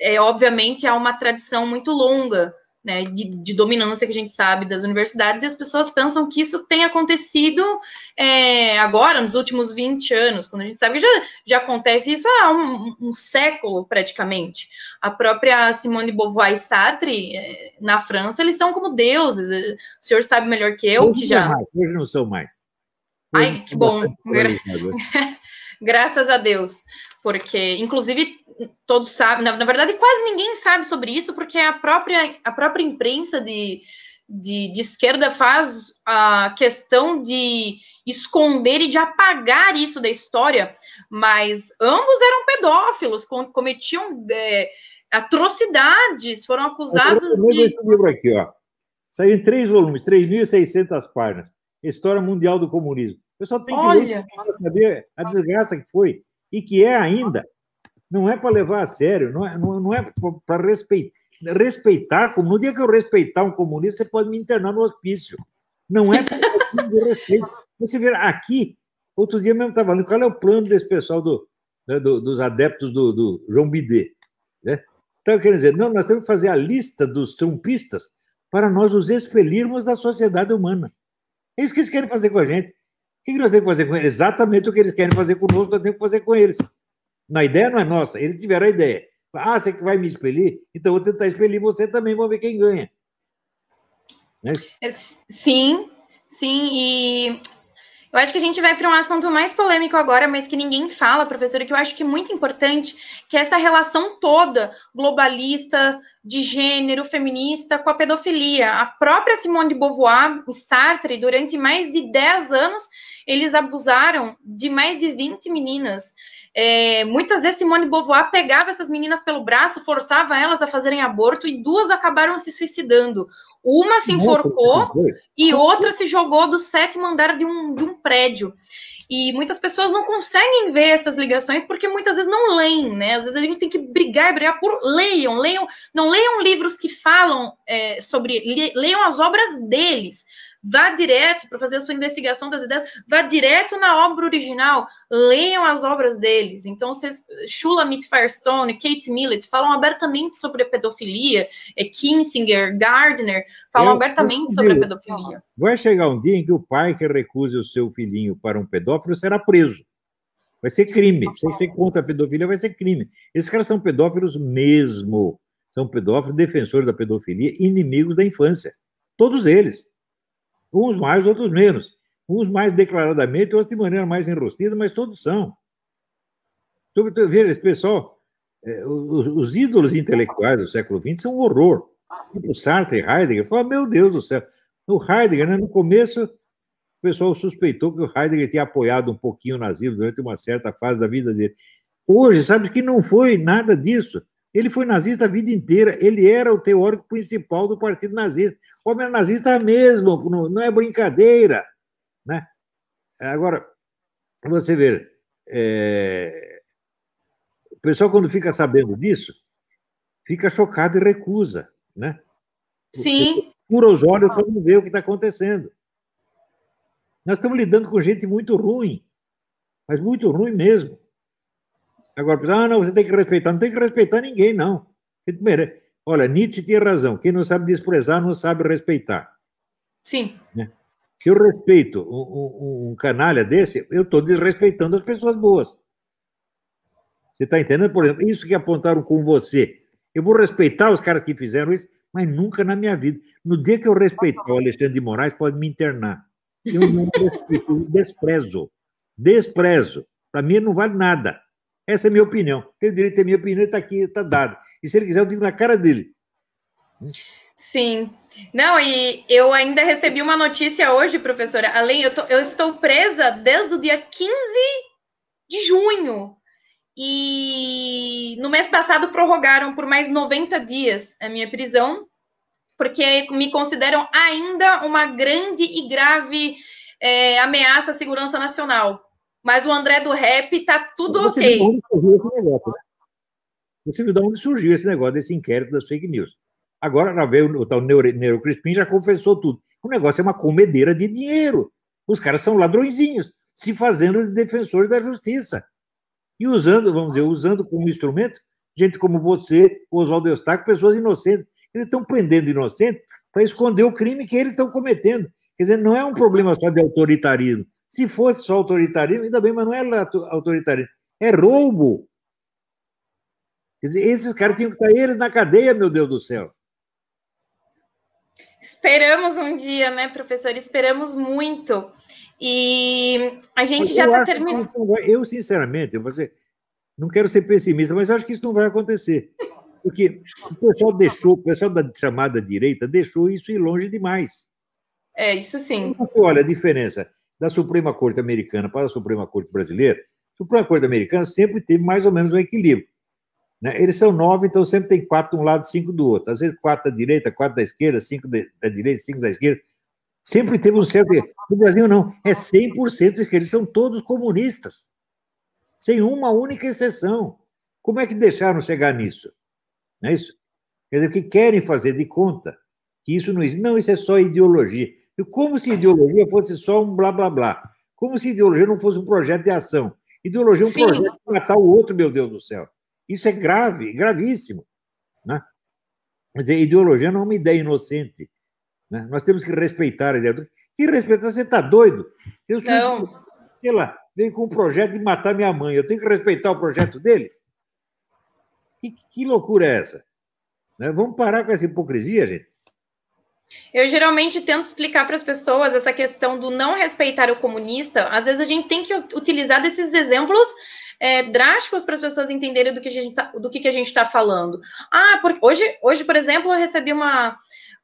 é, obviamente há uma tradição muito longa né, de, de, dominância que a gente sabe das universidades, e as pessoas pensam que isso tem acontecido é, agora, nos últimos 20 anos, quando a gente sabe que já, já acontece isso há um, um século, praticamente. A própria Simone de Beauvoir e Sartre, é, na França, eles são como deuses, o senhor sabe melhor que eu,
hoje
que já...
Mais, hoje não são mais.
Hoje Ai, que bom! Graças a Deus, porque, inclusive, todos sabem, na, na, verdade, quase ninguém sabe sobre isso, porque a própria, a própria imprensa de, de, de esquerda faz a questão de esconder e de apagar isso da história, mas ambos eram pedófilos, cometiam é, atrocidades, foram acusados eu,
de. Esse livro aqui, ó. Saiu em três volumes, 3.600 páginas. História Mundial do Comunismo. Eu só tenho que
Olha.
ler saber a desgraça que foi e que é ainda não é para levar a sério, não é, não, é para respeitar. Respeitar, como no dia que eu respeitar um comunista, você pode me internar no hospício. Não é para respeito. Você vê aqui, outro dia mesmo estava falando, qual é o plano desse pessoal do, né, do, dos adeptos do, do João Bidet. Né? Então, quer dizer, não, nós temos que fazer a lista dos trumpistas para nós os expelirmos da sociedade humana. É isso que eles querem fazer com a gente. O que nós temos que fazer com eles? Exatamente o que eles querem fazer conosco, nós temos que fazer com eles. Na ideia não é nossa, eles tiveram a ideia. Ah, você que vai me expelir? Então vou tentar expelir você também, vamos ver quem ganha.
Né? Sim, sim, e eu acho que a gente vai para um assunto mais polêmico agora, mas que ninguém fala, professora, que eu acho que é muito importante, que é essa relação toda globalista, de gênero, feminista, com a pedofilia. A própria Simone de Beauvoir e Sartre, durante mais de 10 anos, eles abusaram de mais de 20 meninas. É, muitas vezes Simone Beauvoir pegava essas meninas pelo braço, forçava elas a fazerem aborto e duas acabaram se suicidando. Uma se enforcou e outra se jogou do sétimo andar de um, de um prédio. E muitas pessoas não conseguem ver essas ligações porque muitas vezes não leem, né? Às vezes a gente tem que brigar e brigar por leiam, leiam, não leiam livros que falam é, sobre, leiam as obras deles vá direto para fazer a sua investigação das ideias, vá direto na obra original, leiam as obras deles. Então, vocês, Shulamit Firestone, Kate Millett falam abertamente sobre a pedofilia, é, Kinsinger, Gardner falam eu, abertamente eu, sobre a pedofilia.
Vai chegar um dia em que o pai que recuse o seu filhinho para um pedófilo será preso. Vai ser crime. Se você contra a pedofilia, vai ser crime. Esses caras são pedófilos mesmo. São pedófilos, defensores da pedofilia, inimigos da infância. Todos eles. Uns mais, outros menos. Uns mais declaradamente, outros de maneira mais enrostida, mas todos são. Veja, esse pessoal, é, os, os, ídolos intelectuais do século XX são um horror. Tipo Sartre e Heidegger, fala, meu Deus do céu. No Heidegger, né, no começo, o pessoal suspeitou que o Heidegger tinha apoiado um pouquinho o nazismo durante uma certa fase da vida dele. Hoje, sabe que não foi nada disso. Ele foi nazista a vida inteira, ele era o teórico principal do partido nazista. O homem era nazista mesmo, não é brincadeira. Né? Agora, você vê, é... o pessoal, quando fica sabendo disso, fica chocado e recusa. Né?
Sim.
Pura os olhos para não ver o que está acontecendo. Nós estamos lidando com gente muito ruim, mas muito ruim mesmo. Agora, ah, não, você tem que respeitar. Não tem que respeitar ninguém, não. Olha, Nietzsche tinha razão. Quem não sabe desprezar não sabe respeitar.
Sim.
Né? Se eu respeito um, um, um canalha desse, eu estou desrespeitando as pessoas boas. Você está entendendo? Por exemplo, isso que apontaram com você. Eu vou respeitar os caras que fizeram isso, mas nunca na minha vida. No dia que eu respeitar o Alexandre de Moraes, pode me internar. Eu não respeito, eu desprezo. Desprezo. Para mim, não vale nada. Essa é a minha opinião. Tem direito a ter minha opinião, está aqui, está dado. E se ele quiser, eu digo na cara dele.
Sim. Não, e eu ainda recebi uma notícia hoje, professora. Além, eu, tô, eu estou presa desde o dia 15 de junho. E no mês passado prorrogaram por mais 90 dias a minha prisão, porque me consideram ainda uma grande e grave é, ameaça à segurança nacional. Mas o André do rap tá tudo Você ok. Viu onde surgiu esse negócio, né?
Você viu de onde surgiu esse negócio desse inquérito das fake news. Agora veio o tal Neuro, Neuro Crispim já confessou tudo. O negócio é uma comedeira de dinheiro. Os caras são ladrõezinhos, se fazendo de defensores da justiça. E usando, vamos dizer, usando como instrumento gente como você, Oswaldo Eustáquio, pessoas inocentes. Eles estão prendendo inocentes para esconder o crime que eles estão cometendo. Quer dizer, não é um problema só de autoritarismo. Se fosse só autoritarismo, ainda bem, mas não é autoritarismo, é roubo. Quer dizer, esses caras tinham que estar eles na cadeia, meu Deus do céu.
Esperamos um dia, né, professor? Esperamos muito. E a gente eu já está terminando.
Eu, sinceramente, eu não quero ser pessimista, mas acho que isso não vai acontecer. Porque o pessoal deixou, o pessoal da chamada direita deixou isso ir longe demais.
É, isso sim.
Olha a diferença da Suprema Corte Americana para a Suprema Corte Brasileira, a Suprema Corte Americana sempre teve mais ou menos um equilíbrio. Né? Eles são nove, então sempre tem quatro de um lado, cinco do outro. Às vezes quatro da direita, quatro da esquerda, cinco da direita, cinco da esquerda. Sempre teve um certo. No Brasil, não. É 100% que eles são todos comunistas. Sem uma única exceção. Como é que deixaram chegar nisso? Não é isso? Quer dizer, que querem fazer de conta que isso não existe. Não, isso é só ideologia. Como se ideologia fosse só um blá blá blá. Como se ideologia não fosse um projeto de ação. Ideologia é um Sim. projeto de matar o outro, meu Deus do céu. Isso é grave, gravíssimo. Né? Quer dizer, ideologia não é uma ideia inocente. Né? Nós temos que respeitar a ideia. Que respeitar? Você está doido? Eu sou, não. Sei lá, vem com um projeto de matar minha mãe. Eu tenho que respeitar o projeto dele? Que, que loucura é essa? Né? Vamos parar com essa hipocrisia, gente.
Eu geralmente tento explicar para as pessoas essa questão do não respeitar o comunista. Às vezes a gente tem que utilizar desses exemplos é, drásticos para as pessoas entenderem do que a gente tá, do que, que a gente está falando. Ah, porque hoje, hoje, por exemplo, eu recebi uma,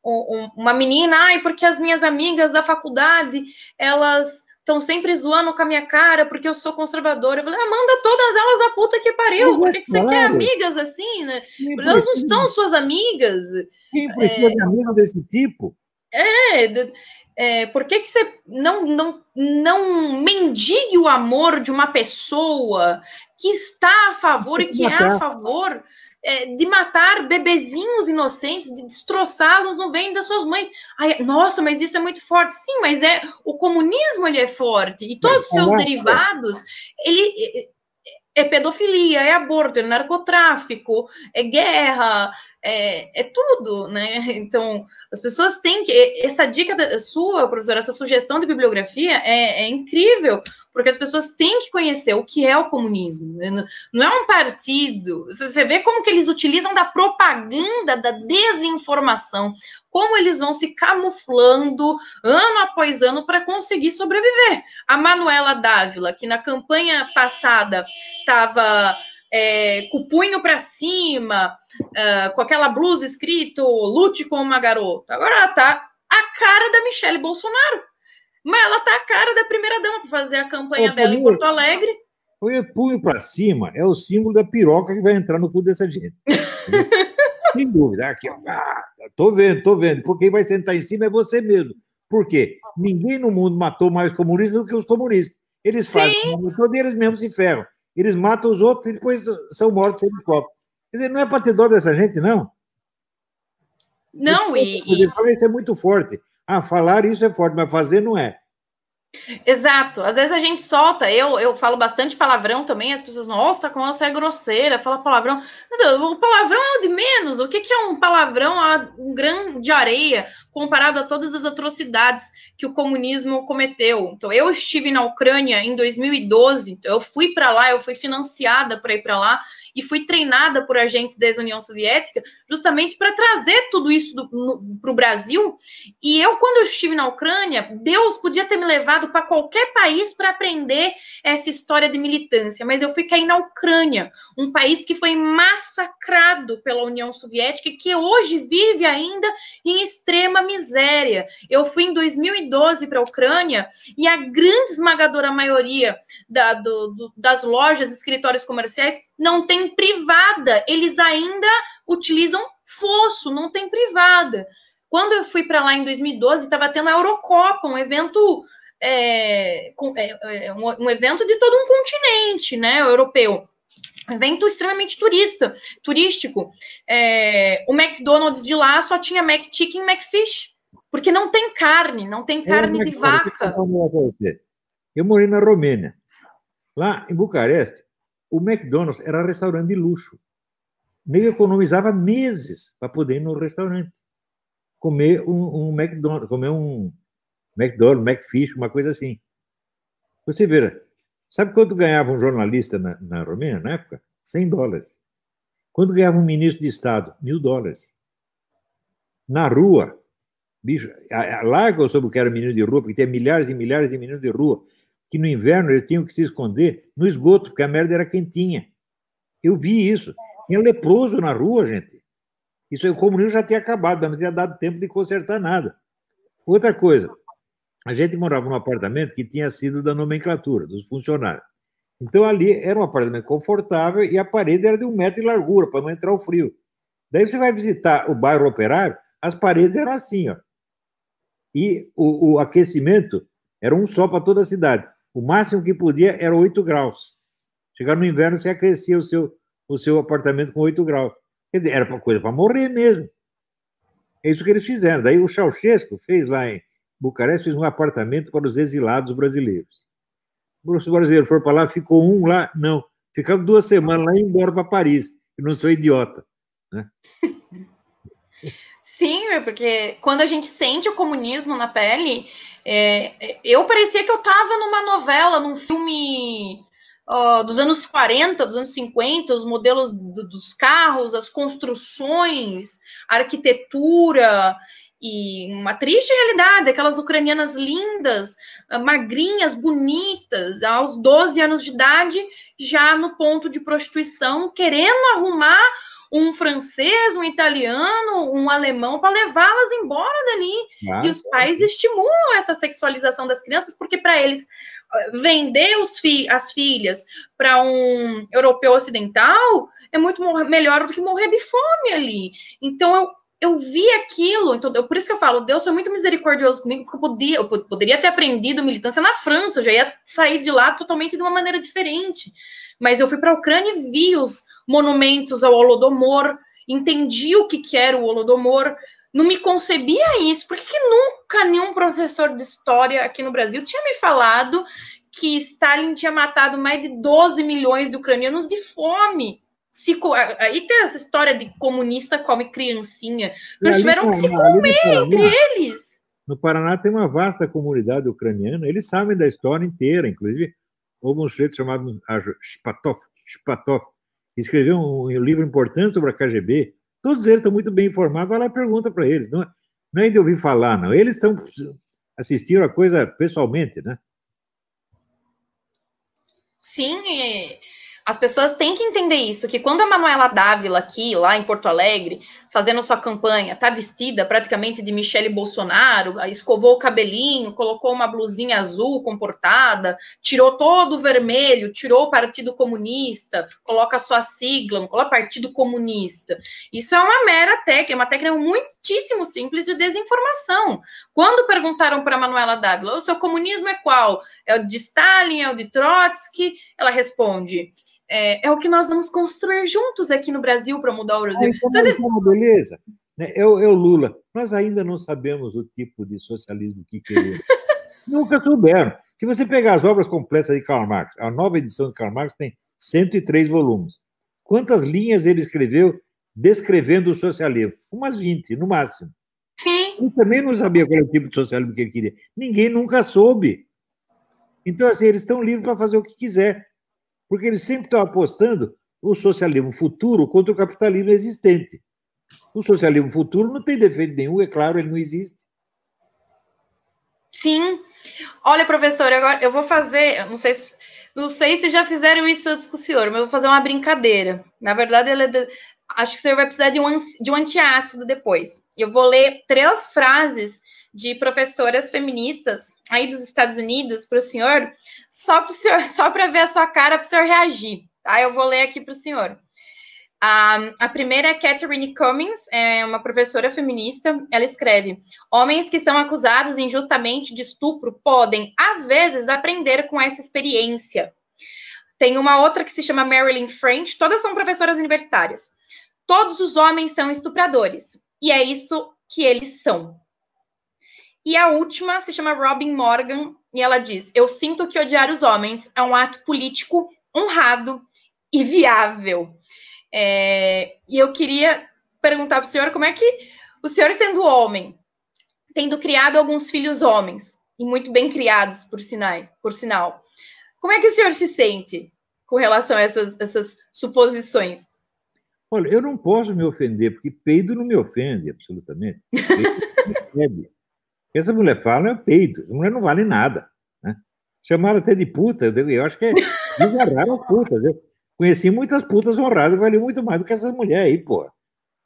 um, uma menina, ai, porque as minhas amigas da faculdade, elas estão sempre zoando com a minha cara porque eu sou conservadora. Eu falei, ah, manda todas elas a puta que pariu. Por que, que você quer amigas assim, né? Elas não são suas amigas.
Quem precisa é... de amigo desse tipo?
É, é, por que, que você não, não, não mendigue o amor de uma pessoa que está a favor e que é a favor é, de matar bebezinhos inocentes, de destroçá-los no ventre das suas mães. Ai, nossa, mas isso é muito forte. Sim, mas é o comunismo ele é forte e todos os seus derivados, ele é, é pedofilia, é aborto, é narcotráfico, é guerra, é, é, tudo, né? Então, as pessoas têm que. Essa dica sua, professora, essa sugestão de bibliografia é, é, incrível, porque as pessoas têm que conhecer o que é o comunismo. Né? Não é um partido. Você vê como que eles utilizam da propaganda, da desinformação, como eles vão se camuflando ano após ano para conseguir sobreviver. A Manuela Dávila, que na campanha passada estava é, com o punho para cima, uh, com aquela blusa escrito lute com uma garota. Agora ela tá a cara da Michelle Bolsonaro. Mas ela tá a cara da primeira dama para fazer a campanha Ô, dela em Porto Alegre.
O punho para cima é o símbolo da piroca que vai entrar no cu dessa gente. Sem dúvida. Aqui, ó. Ah, tô vendo, tô vendo. Porque quem vai sentar em cima é você mesmo. Por quê? Ninguém no mundo matou mais comunistas do que os comunistas. Eles Sim. fazem o motor deles mesmos se ferram eles matam os outros e depois são mortos sem copo. Quer dizer, não é para ter dó dessa gente, não.
Não,
e, e... Isso é muito forte. Ah, falar isso é forte, mas fazer não é.
Exato. Às vezes a gente solta, eu, eu falo bastante palavrão também, as pessoas, nossa, como você é grosseira, fala palavrão. O palavrão é o de menos. O que, que é um palavrão, um grão de areia, comparado a todas as atrocidades que o comunismo cometeu? Então, eu estive na Ucrânia em 2012, então eu fui para lá, eu fui financiada para ir para lá, e fui treinada por agentes da Ex-União Soviética justamente para trazer tudo isso para o Brasil. E eu, quando eu estive na Ucrânia, Deus podia ter me levado para qualquer país para aprender essa história de militância, mas eu fui cair na Ucrânia, um país que foi massacrado pela União Soviética e que hoje vive ainda em extrema miséria. Eu fui em 2012 para a Ucrânia e a grande esmagadora maioria da, do, do, das lojas, escritórios comerciais não tem privada, eles ainda utilizam fosso, não tem privada. Quando eu fui para lá em 2012, estava tendo a Eurocopa, um evento é, é, é, um, evento de todo um continente, né, europeu. Evento extremamente turista, turístico. É, o McDonald's de lá só tinha McChicken, McFish, porque não tem carne, não tem carne de vaca.
Eu morei na Romênia. Lá em Bucareste, o McDonald's era restaurante de luxo. Meio economizava meses para poder ir no restaurante comer um, um McDonald's, comer um McDonald's, McFish, uma coisa assim. Você veja, sabe quanto ganhava um jornalista na, na Romênia na época? 100 dólares. Quanto ganhava um ministro de Estado? Mil dólares. Na rua, bicho, lá que eu soube que era menino de rua, porque tem milhares e milhares de meninos de rua que no inverno eles tinham que se esconder no esgoto, porque a merda era quentinha. Eu vi isso. Tinha leproso na rua, gente. Isso o comunismo já tinha acabado, não tinha dado tempo de consertar nada. Outra coisa, a gente morava num apartamento que tinha sido da nomenclatura, dos funcionários. Então ali era um apartamento confortável e a parede era de um metro de largura, para não entrar o frio. Daí você vai visitar o bairro operário, as paredes eram assim, ó. E o, o aquecimento era um só para toda a cidade. O máximo que podia era 8 graus. Chegar no inverno, você aquecia o seu, o seu apartamento com 8 graus. Quer dizer, era coisa para morrer mesmo. É isso que eles fizeram. Daí o Ceausescu fez lá em Bucareste fez um apartamento para os exilados brasileiros. O brasileiro for para lá, ficou um lá, não. Ficava duas semanas lá e embora para Paris. Eu não sou idiota. Né?
Sim, porque quando a gente sente o comunismo na pele, é, eu parecia que eu estava numa novela, num filme dos anos 40, dos anos 50, os modelos do, dos carros, as construções, a arquitetura e uma triste realidade, aquelas ucranianas lindas, magrinhas, bonitas, aos 12 anos de idade, já no ponto de prostituição, querendo arrumar um francês, um italiano, um alemão para levá-las embora dali. E os pais estimulam essa sexualização das crianças, porque para eles ah, vender os fi as filhas para um europeu ocidental é muito melhor do que morrer de fome ali. Então eu eu vi aquilo, então eu, por isso que eu falo, Deus foi muito misericordioso comigo, porque eu podia, eu poderia ter aprendido militância na França, já ia sair de lá totalmente de uma maneira diferente. Mas eu fui para a Ucrânia e vi os monumentos ao Holodomor, entendi o que, que era o Holodomor, não me concebia isso. Por que, que nunca nenhum professor de história aqui no Brasil tinha me falado que Stalin tinha matado mais de 12 milhões de ucranianos de fome? se, aí tem essa história de comunista come criancinha. Eles tiveram que se comer entre eles.
No Paraná tem uma vasta comunidade ucraniana, eles sabem da história inteira, inclusive houve um sujeito chamado Spatov, Spatov escreveu um, um, livro importante sobre a KGB. Todos eles estão muito bem informados, vai lá e pergunta para eles. Não, não é de ouvir falar, não. Eles estão assistindo a coisa pessoalmente, né?
Sim, as pessoas têm que entender isso, que quando a Manuela Dávila aqui, lá em Porto Alegre, fazendo sua campanha, tá vestida praticamente de Michele Bolsonaro, escovou o cabelinho, colocou uma blusinha azul comportada, tirou todo o vermelho, tirou o Partido Comunista, coloca sua sigla, coloca Partido Comunista. Isso é uma mera técnica, uma técnica muitíssimo simples de desinformação. Quando perguntaram para Manuela Dávila, o seu comunismo é qual? É o de Stalin, é o de Trotsky? Ela responde: é, é, o que nós vamos construir juntos aqui no Brasil para mudar o Brasil. Ah,
então, então, beleza. Né, é, é o Lula. Nós ainda não sabemos o tipo de socialismo que queremos. Nunca souberam. Se você pegar as obras completas de Karl Marx, a nova edição de Karl Marx tem 103 volumes. Quantas linhas ele escreveu descrevendo o socialismo? Umas 20, no máximo.
Sim.
Ele também não sabia qual era o tipo de socialismo que ele queria. Ninguém nunca soube. Então, assim, eles estão livres para fazer o que quiser porque eles sempre estão apostando o socialismo futuro contra o capitalismo existente. O socialismo futuro não tem defeito nenhum, é claro, ele não existe.
Sim. Olha, professor, agora eu vou fazer, não sei, não sei se já fizeram isso antes com o senhor, mas eu vou fazer uma brincadeira. Na verdade, é de, acho que o senhor vai precisar de um, de um antiácido depois. Eu vou ler três frases de professoras feministas aí dos Estados Unidos para o senhor, só para senhor, só para ver a sua cara para o senhor reagir. Tá? Eu vou ler aqui para o senhor. A, a primeira é Catherine Cummings, é uma professora feminista. Ela escreve: Homens que são acusados injustamente de estupro podem, às vezes, aprender com essa experiência. Tem uma outra que se chama Marilyn French, todas são professoras universitárias. Todos os homens são estupradores, e é isso que eles são. E a última se chama Robin Morgan, e ela diz: Eu sinto que odiar os homens é um ato político honrado e viável. É, e eu queria perguntar para o senhor como é que o senhor, sendo homem, tendo criado alguns filhos homens, e muito bem criados, por, sinais, por sinal, como é que o senhor se sente com relação a essas, essas suposições?
Olha, eu não posso me ofender, porque peido não me ofende, absolutamente. Peido me essa mulher fala é peito, essa mulher não vale nada. Né? Chamaram até de puta, eu acho que é putas. Eu conheci muitas putas honradas, valiam muito mais do que essa mulher aí, pô.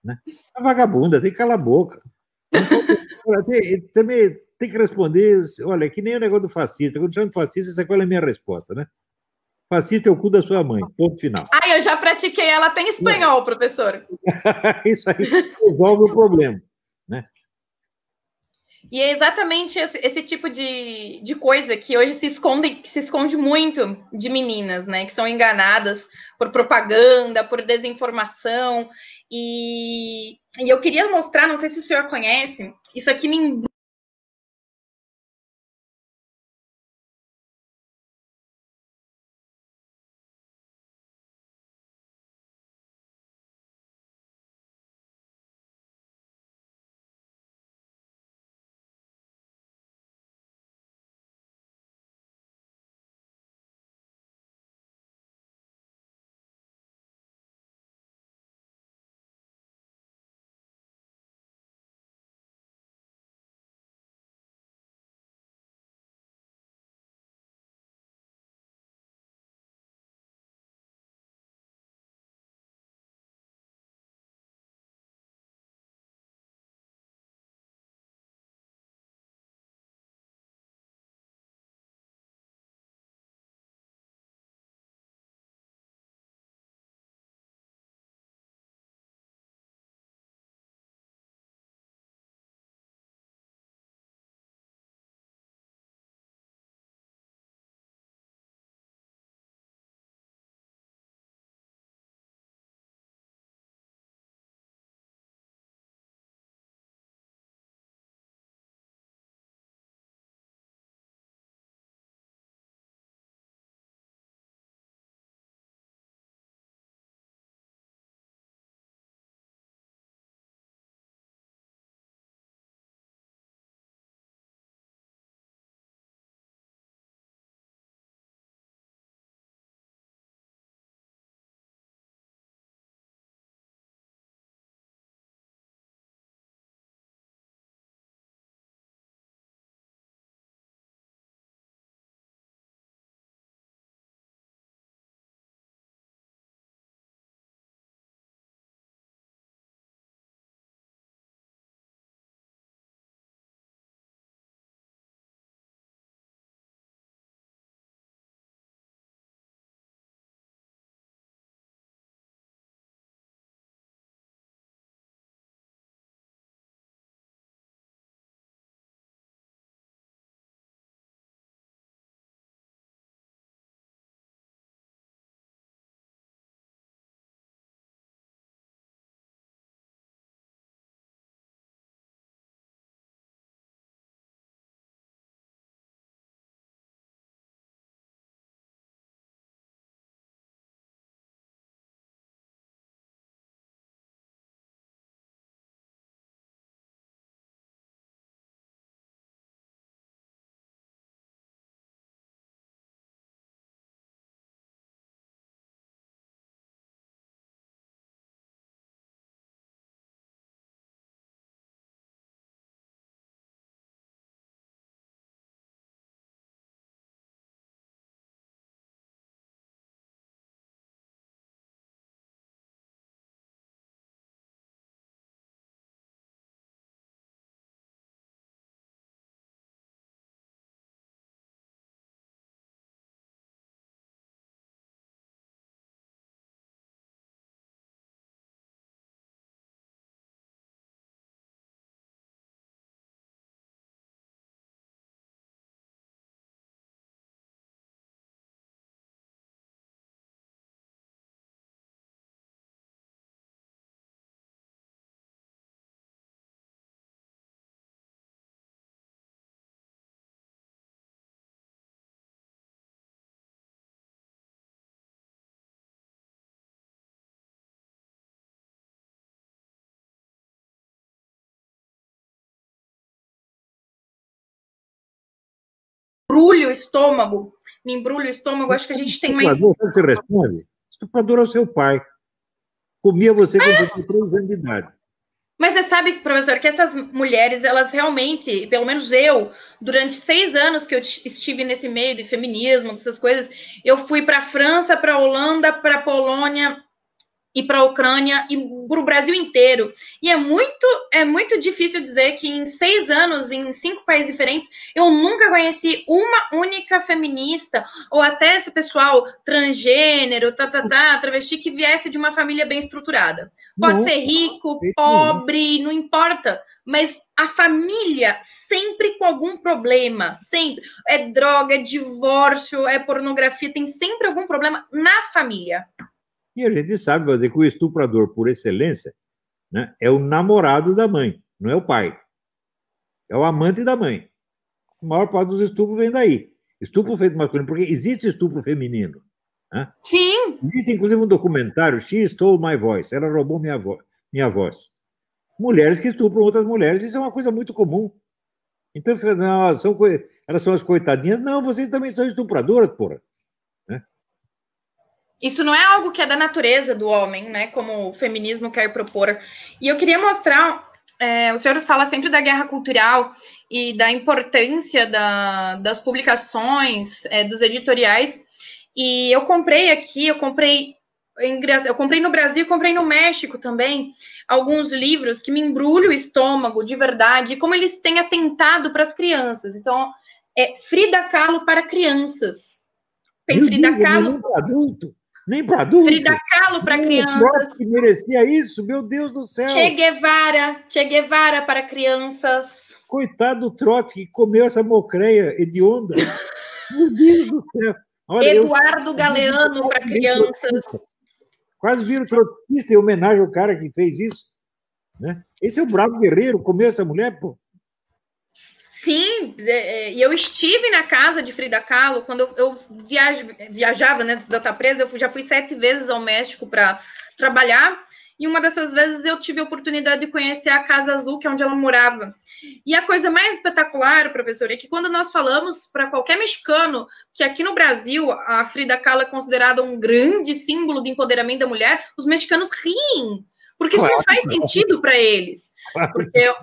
Né? A vagabunda, tem que calar a boca. Então, tem, também tem que responder, olha, que nem o negócio do fascista. Quando chama de fascista, essa é a minha resposta, né? Fascista é o cu da sua mãe, ponto final.
Ah, eu já pratiquei ela até em espanhol, é. professor.
Isso aí resolve o problema?
E é exatamente esse, esse, tipo de, de coisa que hoje se esconde, se esconde muito de meninas, né? Que são enganadas por propaganda, por desinformação. E, e eu queria mostrar, não sei se o senhor conhece, isso aqui me embrulha o estômago, me embrulha o estômago, acho que a gente tem mais.
Você responde? Estuprador é o seu pai. Comia você tinha três anos de idade.
Mas você sabe, professor, que essas mulheres, elas realmente, pelo menos eu, durante seis anos que eu estive nesse meio de feminismo, dessas coisas, eu fui para a França, para a Holanda, para a Polônia, e para a Ucrânia e para o Brasil inteiro. E é muito, é muito difícil dizer que em seis anos, em cinco países diferentes, eu nunca conheci uma única feminista, ou até esse pessoal transgênero, tá, tá, tá, travesti, que viesse de uma família bem estruturada. Pode não, ser rico, pobre, não importa. Mas a família sempre com algum problema, sempre. É droga, é divórcio, é pornografia, tem sempre algum problema na família.
E a gente sabe dizer, que o estuprador, por excelência, né, é o namorado da mãe, não é o pai. É o amante da mãe. A maior parte dos estupros vem daí. Estupro feito masculino, porque existe estupro feminino. Né?
Sim.
Existe, inclusive, um documentário, She Stole My Voice, ela roubou minha, vo minha voz. Mulheres que estupram outras mulheres, isso é uma coisa muito comum. Então, elas são, elas são as coitadinhas. Não, vocês também são estupradoras, porra.
Isso não é algo que é da natureza do homem, né? Como o feminismo quer propor. E eu queria mostrar. É, o senhor fala sempre da guerra cultural e da importância da, das publicações, é, dos editoriais. E eu comprei aqui, eu comprei eu comprei no Brasil, comprei no México também, alguns livros que me embrulham o estômago de verdade, como eles têm atentado para as crianças. Então, é Frida Kahlo para crianças. Tem Frida Kahlo.
Adulto. Nem para adultos.
Frida Kahlo para crianças.
que merecia isso, meu Deus do céu.
Che Guevara, che Guevara para crianças.
Coitado do Trotsky que comeu essa mocreia hedionda. meu Deus do céu.
Olha, Eduardo eu... Galeano para crianças.
Quase viro trotskista em homenagem ao cara que fez isso. Né? Esse é o bravo guerreiro, comeu essa mulher, pô.
Sim, é, é, e eu estive na casa de Frida Kahlo quando eu, eu viaj, viajava, né, antes de eu estar presa, eu já fui sete vezes ao México para trabalhar, e uma dessas vezes eu tive a oportunidade de conhecer a Casa Azul, que é onde ela morava. E a coisa mais espetacular, professor, é que quando nós falamos para qualquer mexicano que aqui no Brasil a Frida Kahlo é considerada um grande símbolo de empoderamento da mulher, os mexicanos riem, porque isso não faz sentido para eles. Porque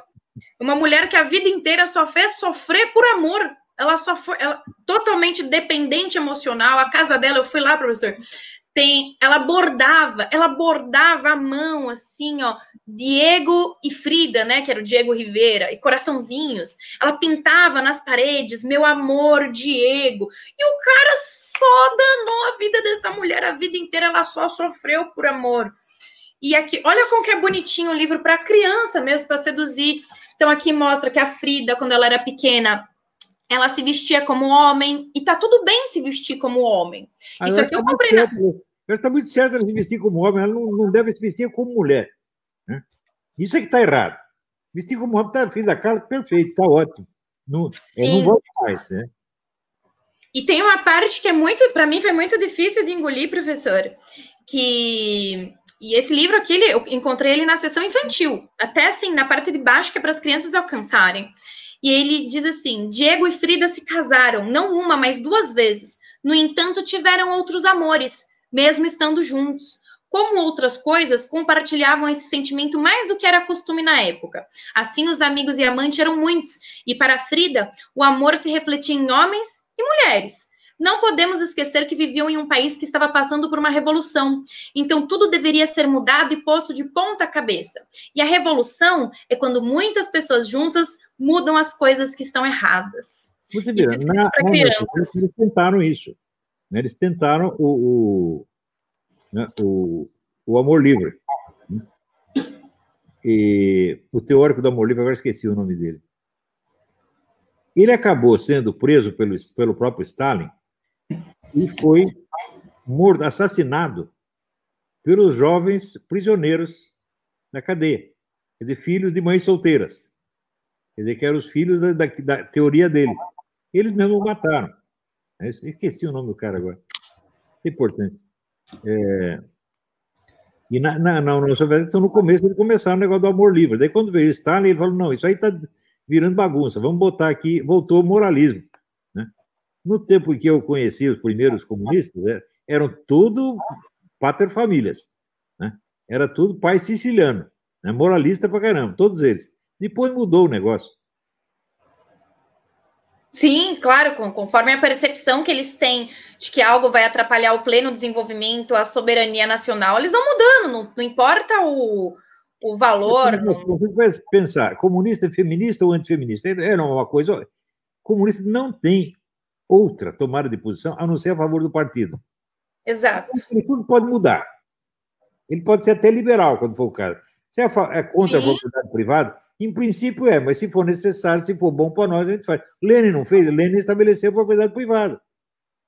uma mulher que a vida inteira só fez sofrer por amor. Ela só foi ela, totalmente dependente emocional. A casa dela, eu fui lá, professor. Tem, ela bordava, ela bordava a mão assim, ó, Diego e Frida, né, que era o Diego Rivera, e coraçãozinhos. Ela pintava nas paredes, meu amor, Diego. E o cara só danou a vida dessa mulher a vida inteira, ela só sofreu por amor. E aqui, olha como que é bonitinho o livro para criança mesmo, para seduzir. Então aqui mostra que a Frida, quando ela era pequena, ela se vestia como homem, e tá tudo bem se vestir como homem. Ah, Isso aqui eu tá comprei na.
Ela está muito certo ela se vestir como homem, ela não, não deve se vestir como mulher. Né? Isso é que está errado. Vestir como homem está filho da cara, perfeito, está ótimo. Não, não vou mais, né?
E tem uma parte que é muito, para mim, foi muito difícil de engolir, professor, que e esse livro aqui, eu encontrei ele na sessão infantil, até assim, na parte de baixo, que é para as crianças alcançarem. E ele diz assim: Diego e Frida se casaram, não uma, mas duas vezes. No entanto, tiveram outros amores, mesmo estando juntos. Como outras coisas, compartilhavam esse sentimento mais do que era costume na época. Assim, os amigos e amantes eram muitos, e para Frida, o amor se refletia em homens e mulheres. Não podemos esquecer que viviam em um país que estava passando por uma revolução. Então, tudo deveria ser mudado e posto de ponta cabeça. E a revolução é quando muitas pessoas juntas mudam as coisas que estão erradas.
Você vê, na, na, eles tentaram isso. Né? Eles tentaram o, o, né? o, o amor livre. Né? E o teórico do amor livre, agora esqueci o nome dele. Ele acabou sendo preso pelo, pelo próprio Stalin e foi morto, assassinado pelos jovens prisioneiros na cadeia, quer dizer, filhos de mães solteiras, quer dizer, que eram os filhos da, da, da teoria dele. Eles mesmos mataram. É esqueci o nome do cara agora. É importante. É... E na, na, na União Soviética, então, no começo, eles começaram o negócio do amor livre. Daí, quando veio Stalin, ele falou: não, isso aí está virando bagunça, vamos botar aqui. Voltou o moralismo. No tempo em que eu conheci os primeiros comunistas, né, eram tudo paterfamílias. Né? Era tudo pai siciliano, né? moralista pra caramba, todos eles. Depois mudou o negócio.
Sim, claro, conforme a percepção que eles têm de que algo vai atrapalhar o pleno desenvolvimento, a soberania nacional, eles vão mudando, não, não importa o, o valor.
Você vai pensar, comunista é feminista ou antifeminista? Era uma coisa. Comunista não tem outra tomada de posição a não ser a favor do partido.
Exato.
Ele tudo pode mudar. Ele pode ser até liberal, quando for o caso. Se é, é contra Sim. a propriedade privada, em princípio é, mas se for necessário, se for bom para nós, a gente faz. Lenin não fez, Lenin estabeleceu a propriedade privada.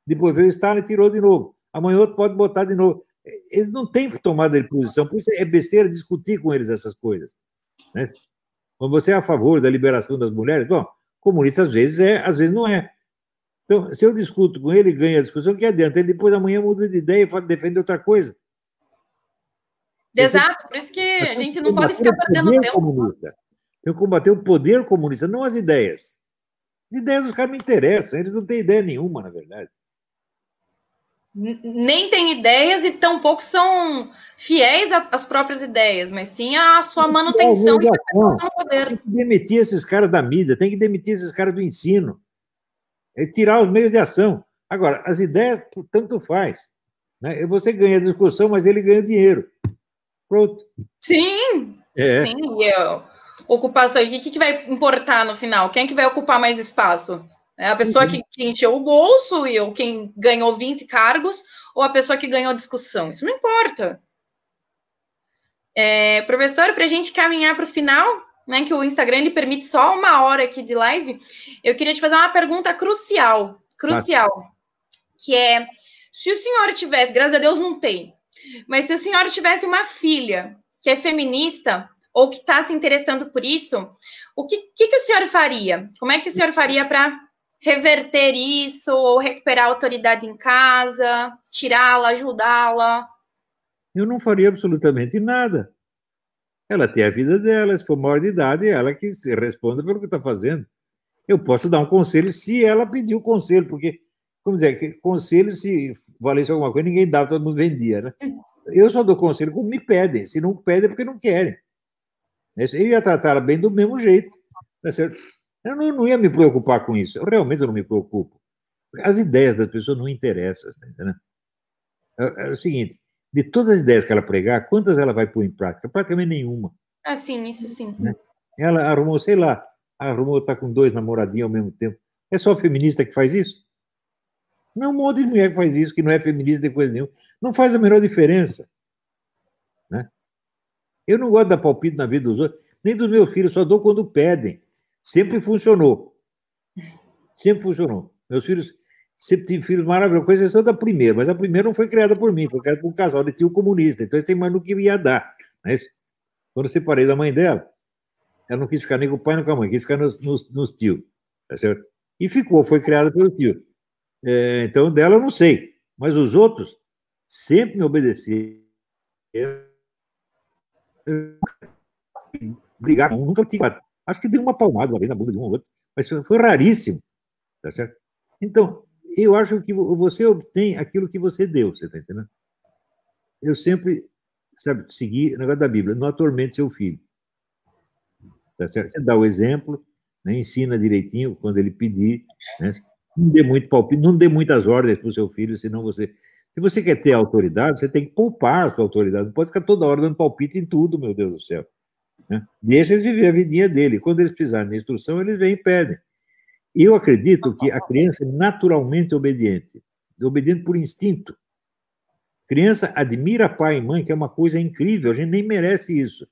Depois veio o Stalin e tirou de novo. Amanhã outro pode botar de novo. Eles não têm tomada de posição, por isso é besteira discutir com eles essas coisas. Né? Quando você é a favor da liberação das mulheres, bom, comunista às vezes é, às vezes não é. Então, se eu discuto com ele, ganha a discussão, que adianta? Ele depois amanhã muda de ideia e defende outra coisa.
Exato, por isso que a gente não pode ficar perdendo tempo. Comunista.
Tem que combater o poder comunista, não as ideias. As ideias dos caras me interessam, eles não têm ideia nenhuma, na verdade.
Nem têm ideias e tampouco são fiéis às próprias ideias, mas sim à sua manutenção e
perpetuação do poder. Tem que demitir esses caras da mídia, tem que demitir esses caras do ensino. É tirar os meios de ação. Agora, as ideias, tanto faz. Né? Você ganha a discussão, mas ele ganha dinheiro. Pronto.
Sim, é. sim. Eu, ocupação. E o que, que vai importar no final? Quem é que vai ocupar mais espaço? É a pessoa uhum. que, que encheu o bolso e ou quem ganhou 20 cargos ou a pessoa que ganhou a discussão? Isso não importa. É, professor, para a gente caminhar para o final, né, que o Instagram ele permite só uma hora aqui de live, eu queria te fazer uma pergunta crucial, crucial, que é se o senhor tivesse, graças a Deus não tem, mas se o senhor tivesse uma filha que é feminista, ou que está se interessando por isso, o que, que, que o senhor faria? Como é que o senhor faria para reverter isso, ou recuperar a autoridade em casa, tirá-la, ajudá-la?
Eu não faria absolutamente nada. Ela tem a vida dela, se for maior de idade, ela que se responda pelo que está fazendo. Eu posso dar um conselho se ela pedir o conselho, porque, como dizer, conselho, se valesse alguma coisa, ninguém dava, todo mundo vendia, né? Hum. Eu só dou conselho como me pedem. Se não pedem, é porque não querem. Eu ia tratar ela bem do mesmo jeito. Tá certo? Eu não, não, ia me preocupar com isso. Eu realmente não me preocupo. As ideias das pessoas não interessam, tá entendendo? É, é, o seguinte: de todas as ideias que ela pregar, quantas ela vai pôr em prática? Praticamente nenhuma.
Ah, sim, isso sim.
Né? Ela arrumou, sei lá, arrumou estar tá com dois namoradinhos ao mesmo tempo. É só feminista que faz isso? Não, um monte de mulher que faz isso, que não é feminista de coisa nenhuma. Não faz a menor diferença. Né? Eu não gosto de dar palpite na vida dos outros, nem dos meus filhos, só dou quando pedem. Sempre funcionou. Sempre funcionou. Meus filhos, sempre tive filhos maravilhosos, com exceção da primeira, mas a primeira não foi criada por mim, foi criada por um casal de tio comunista, então eles têm mais no que ia dar. Né? Quando eu separei da mãe dela, ela não quis ficar nem com o pai nem com a mãe, quis ficar nos, nos, nos tios. Tá certo? E ficou, foi criada pelos tios. É, então, dela eu não sei, mas os outros sempre me obedeceram brigar, nunca tive. Acho que dei uma palmada vez na bunda de um ou outro, mas foi raríssimo. Tá certo? Então, eu acho que você obtém aquilo que você deu, você está entendendo? Eu sempre, sabe, segui o negócio da Bíblia, não atormente seu filho. Tá certo? Você dá o exemplo, né, ensina direitinho quando ele pedir, né? não dê muito palpite, não dê muitas ordens para o seu filho, senão você se você quer ter autoridade, você tem que poupar a sua autoridade. Não pode ficar toda hora dando palpite em tudo, meu Deus do céu. Né? Deixa eles viver a vidinha dele. Quando eles precisarem de instrução, eles vêm e pedem. Eu acredito que a criança é naturalmente obediente, obediente por instinto. Criança admira pai e mãe, que é uma coisa incrível, a gente nem merece isso.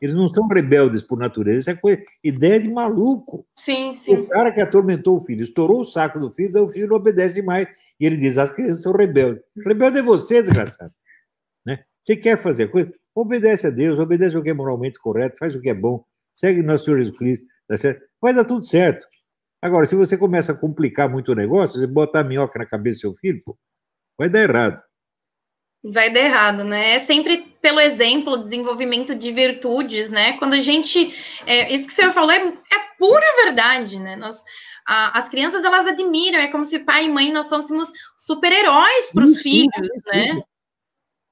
Eles não são rebeldes por natureza, isso é coisa, ideia de maluco.
Sim, sim.
O cara que atormentou o filho, estourou o saco do filho, daí o filho não obedece mais. E ele diz: as crianças são rebeldes. Rebelde é você, desgraçado. Né? Você quer fazer coisa? Obedece a Deus, obedece o que é moralmente correto, faz o que é bom, segue nosso Senhor Jesus Cristo, tá certo? vai dar tudo certo. Agora, se você começa a complicar muito o negócio, você botar a minhoca na cabeça do seu filho, pô, vai dar errado.
Vai dar errado, né? É sempre pelo exemplo, desenvolvimento de virtudes, né? Quando a gente. É, isso que você falou é, é pura verdade, né? Nós, a, as crianças, elas admiram, é como se pai e mãe, nós fôssemos super-heróis para os filhos, né?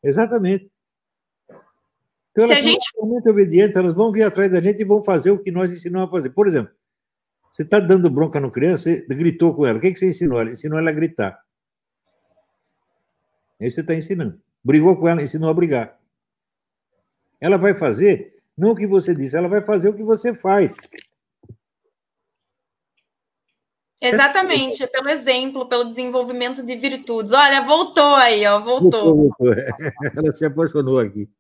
Exatamente. Então, elas se a gente... são muito obedientes, elas vão vir atrás da gente e vão fazer o que nós ensinamos a fazer. Por exemplo, você está dando bronca no criança, você gritou com ela. O que, que você ensinou? Ela ensinou ela a gritar. Aí você está ensinando. Brigou com ela, ensinou a brigar. Ela vai fazer não o que você disse, ela vai fazer o que você faz.
Exatamente, pelo exemplo, pelo desenvolvimento de virtudes. Olha, voltou aí, ó, voltou. voltou, voltou.
Ela se apaixonou aqui.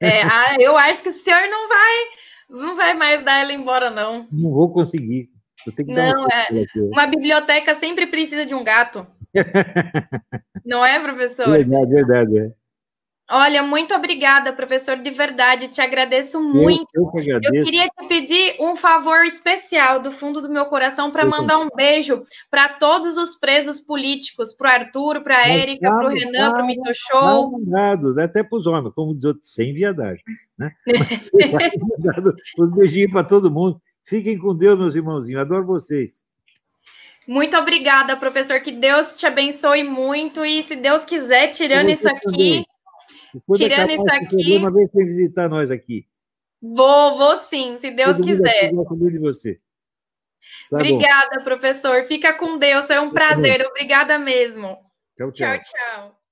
É, ah, eu acho que o senhor não vai, não vai mais dar ela embora, não.
Não vou conseguir.
Não, uma, é, uma biblioteca sempre precisa de um gato. não é, professor?
Verdade, verdade. É.
Olha, muito obrigada, professor, de verdade, te agradeço muito. Eu, eu, eu queria te pedir um favor especial do fundo do meu coração para mandar um beijo para todos os presos políticos, para o Arthur, para a Érica, para o Renan, para o Mito Show.
Mandado, até para os homens, como diz outros, sem viadagem. Né? um beijinho para todo mundo. Fiquem com Deus, meus irmãozinhos. Adoro vocês.
Muito obrigada, professor. Que Deus te abençoe muito. E se Deus quiser, tirando isso aqui. Tirando isso aqui.
Uma vez vem visitar nós aqui.
Vou, vou sim, se Deus Todo quiser.
Mundo de você.
Tá Obrigada, bom. professor. Fica com Deus, é um prazer. Obrigada mesmo.
Tchau, tchau.
Tchau, tchau.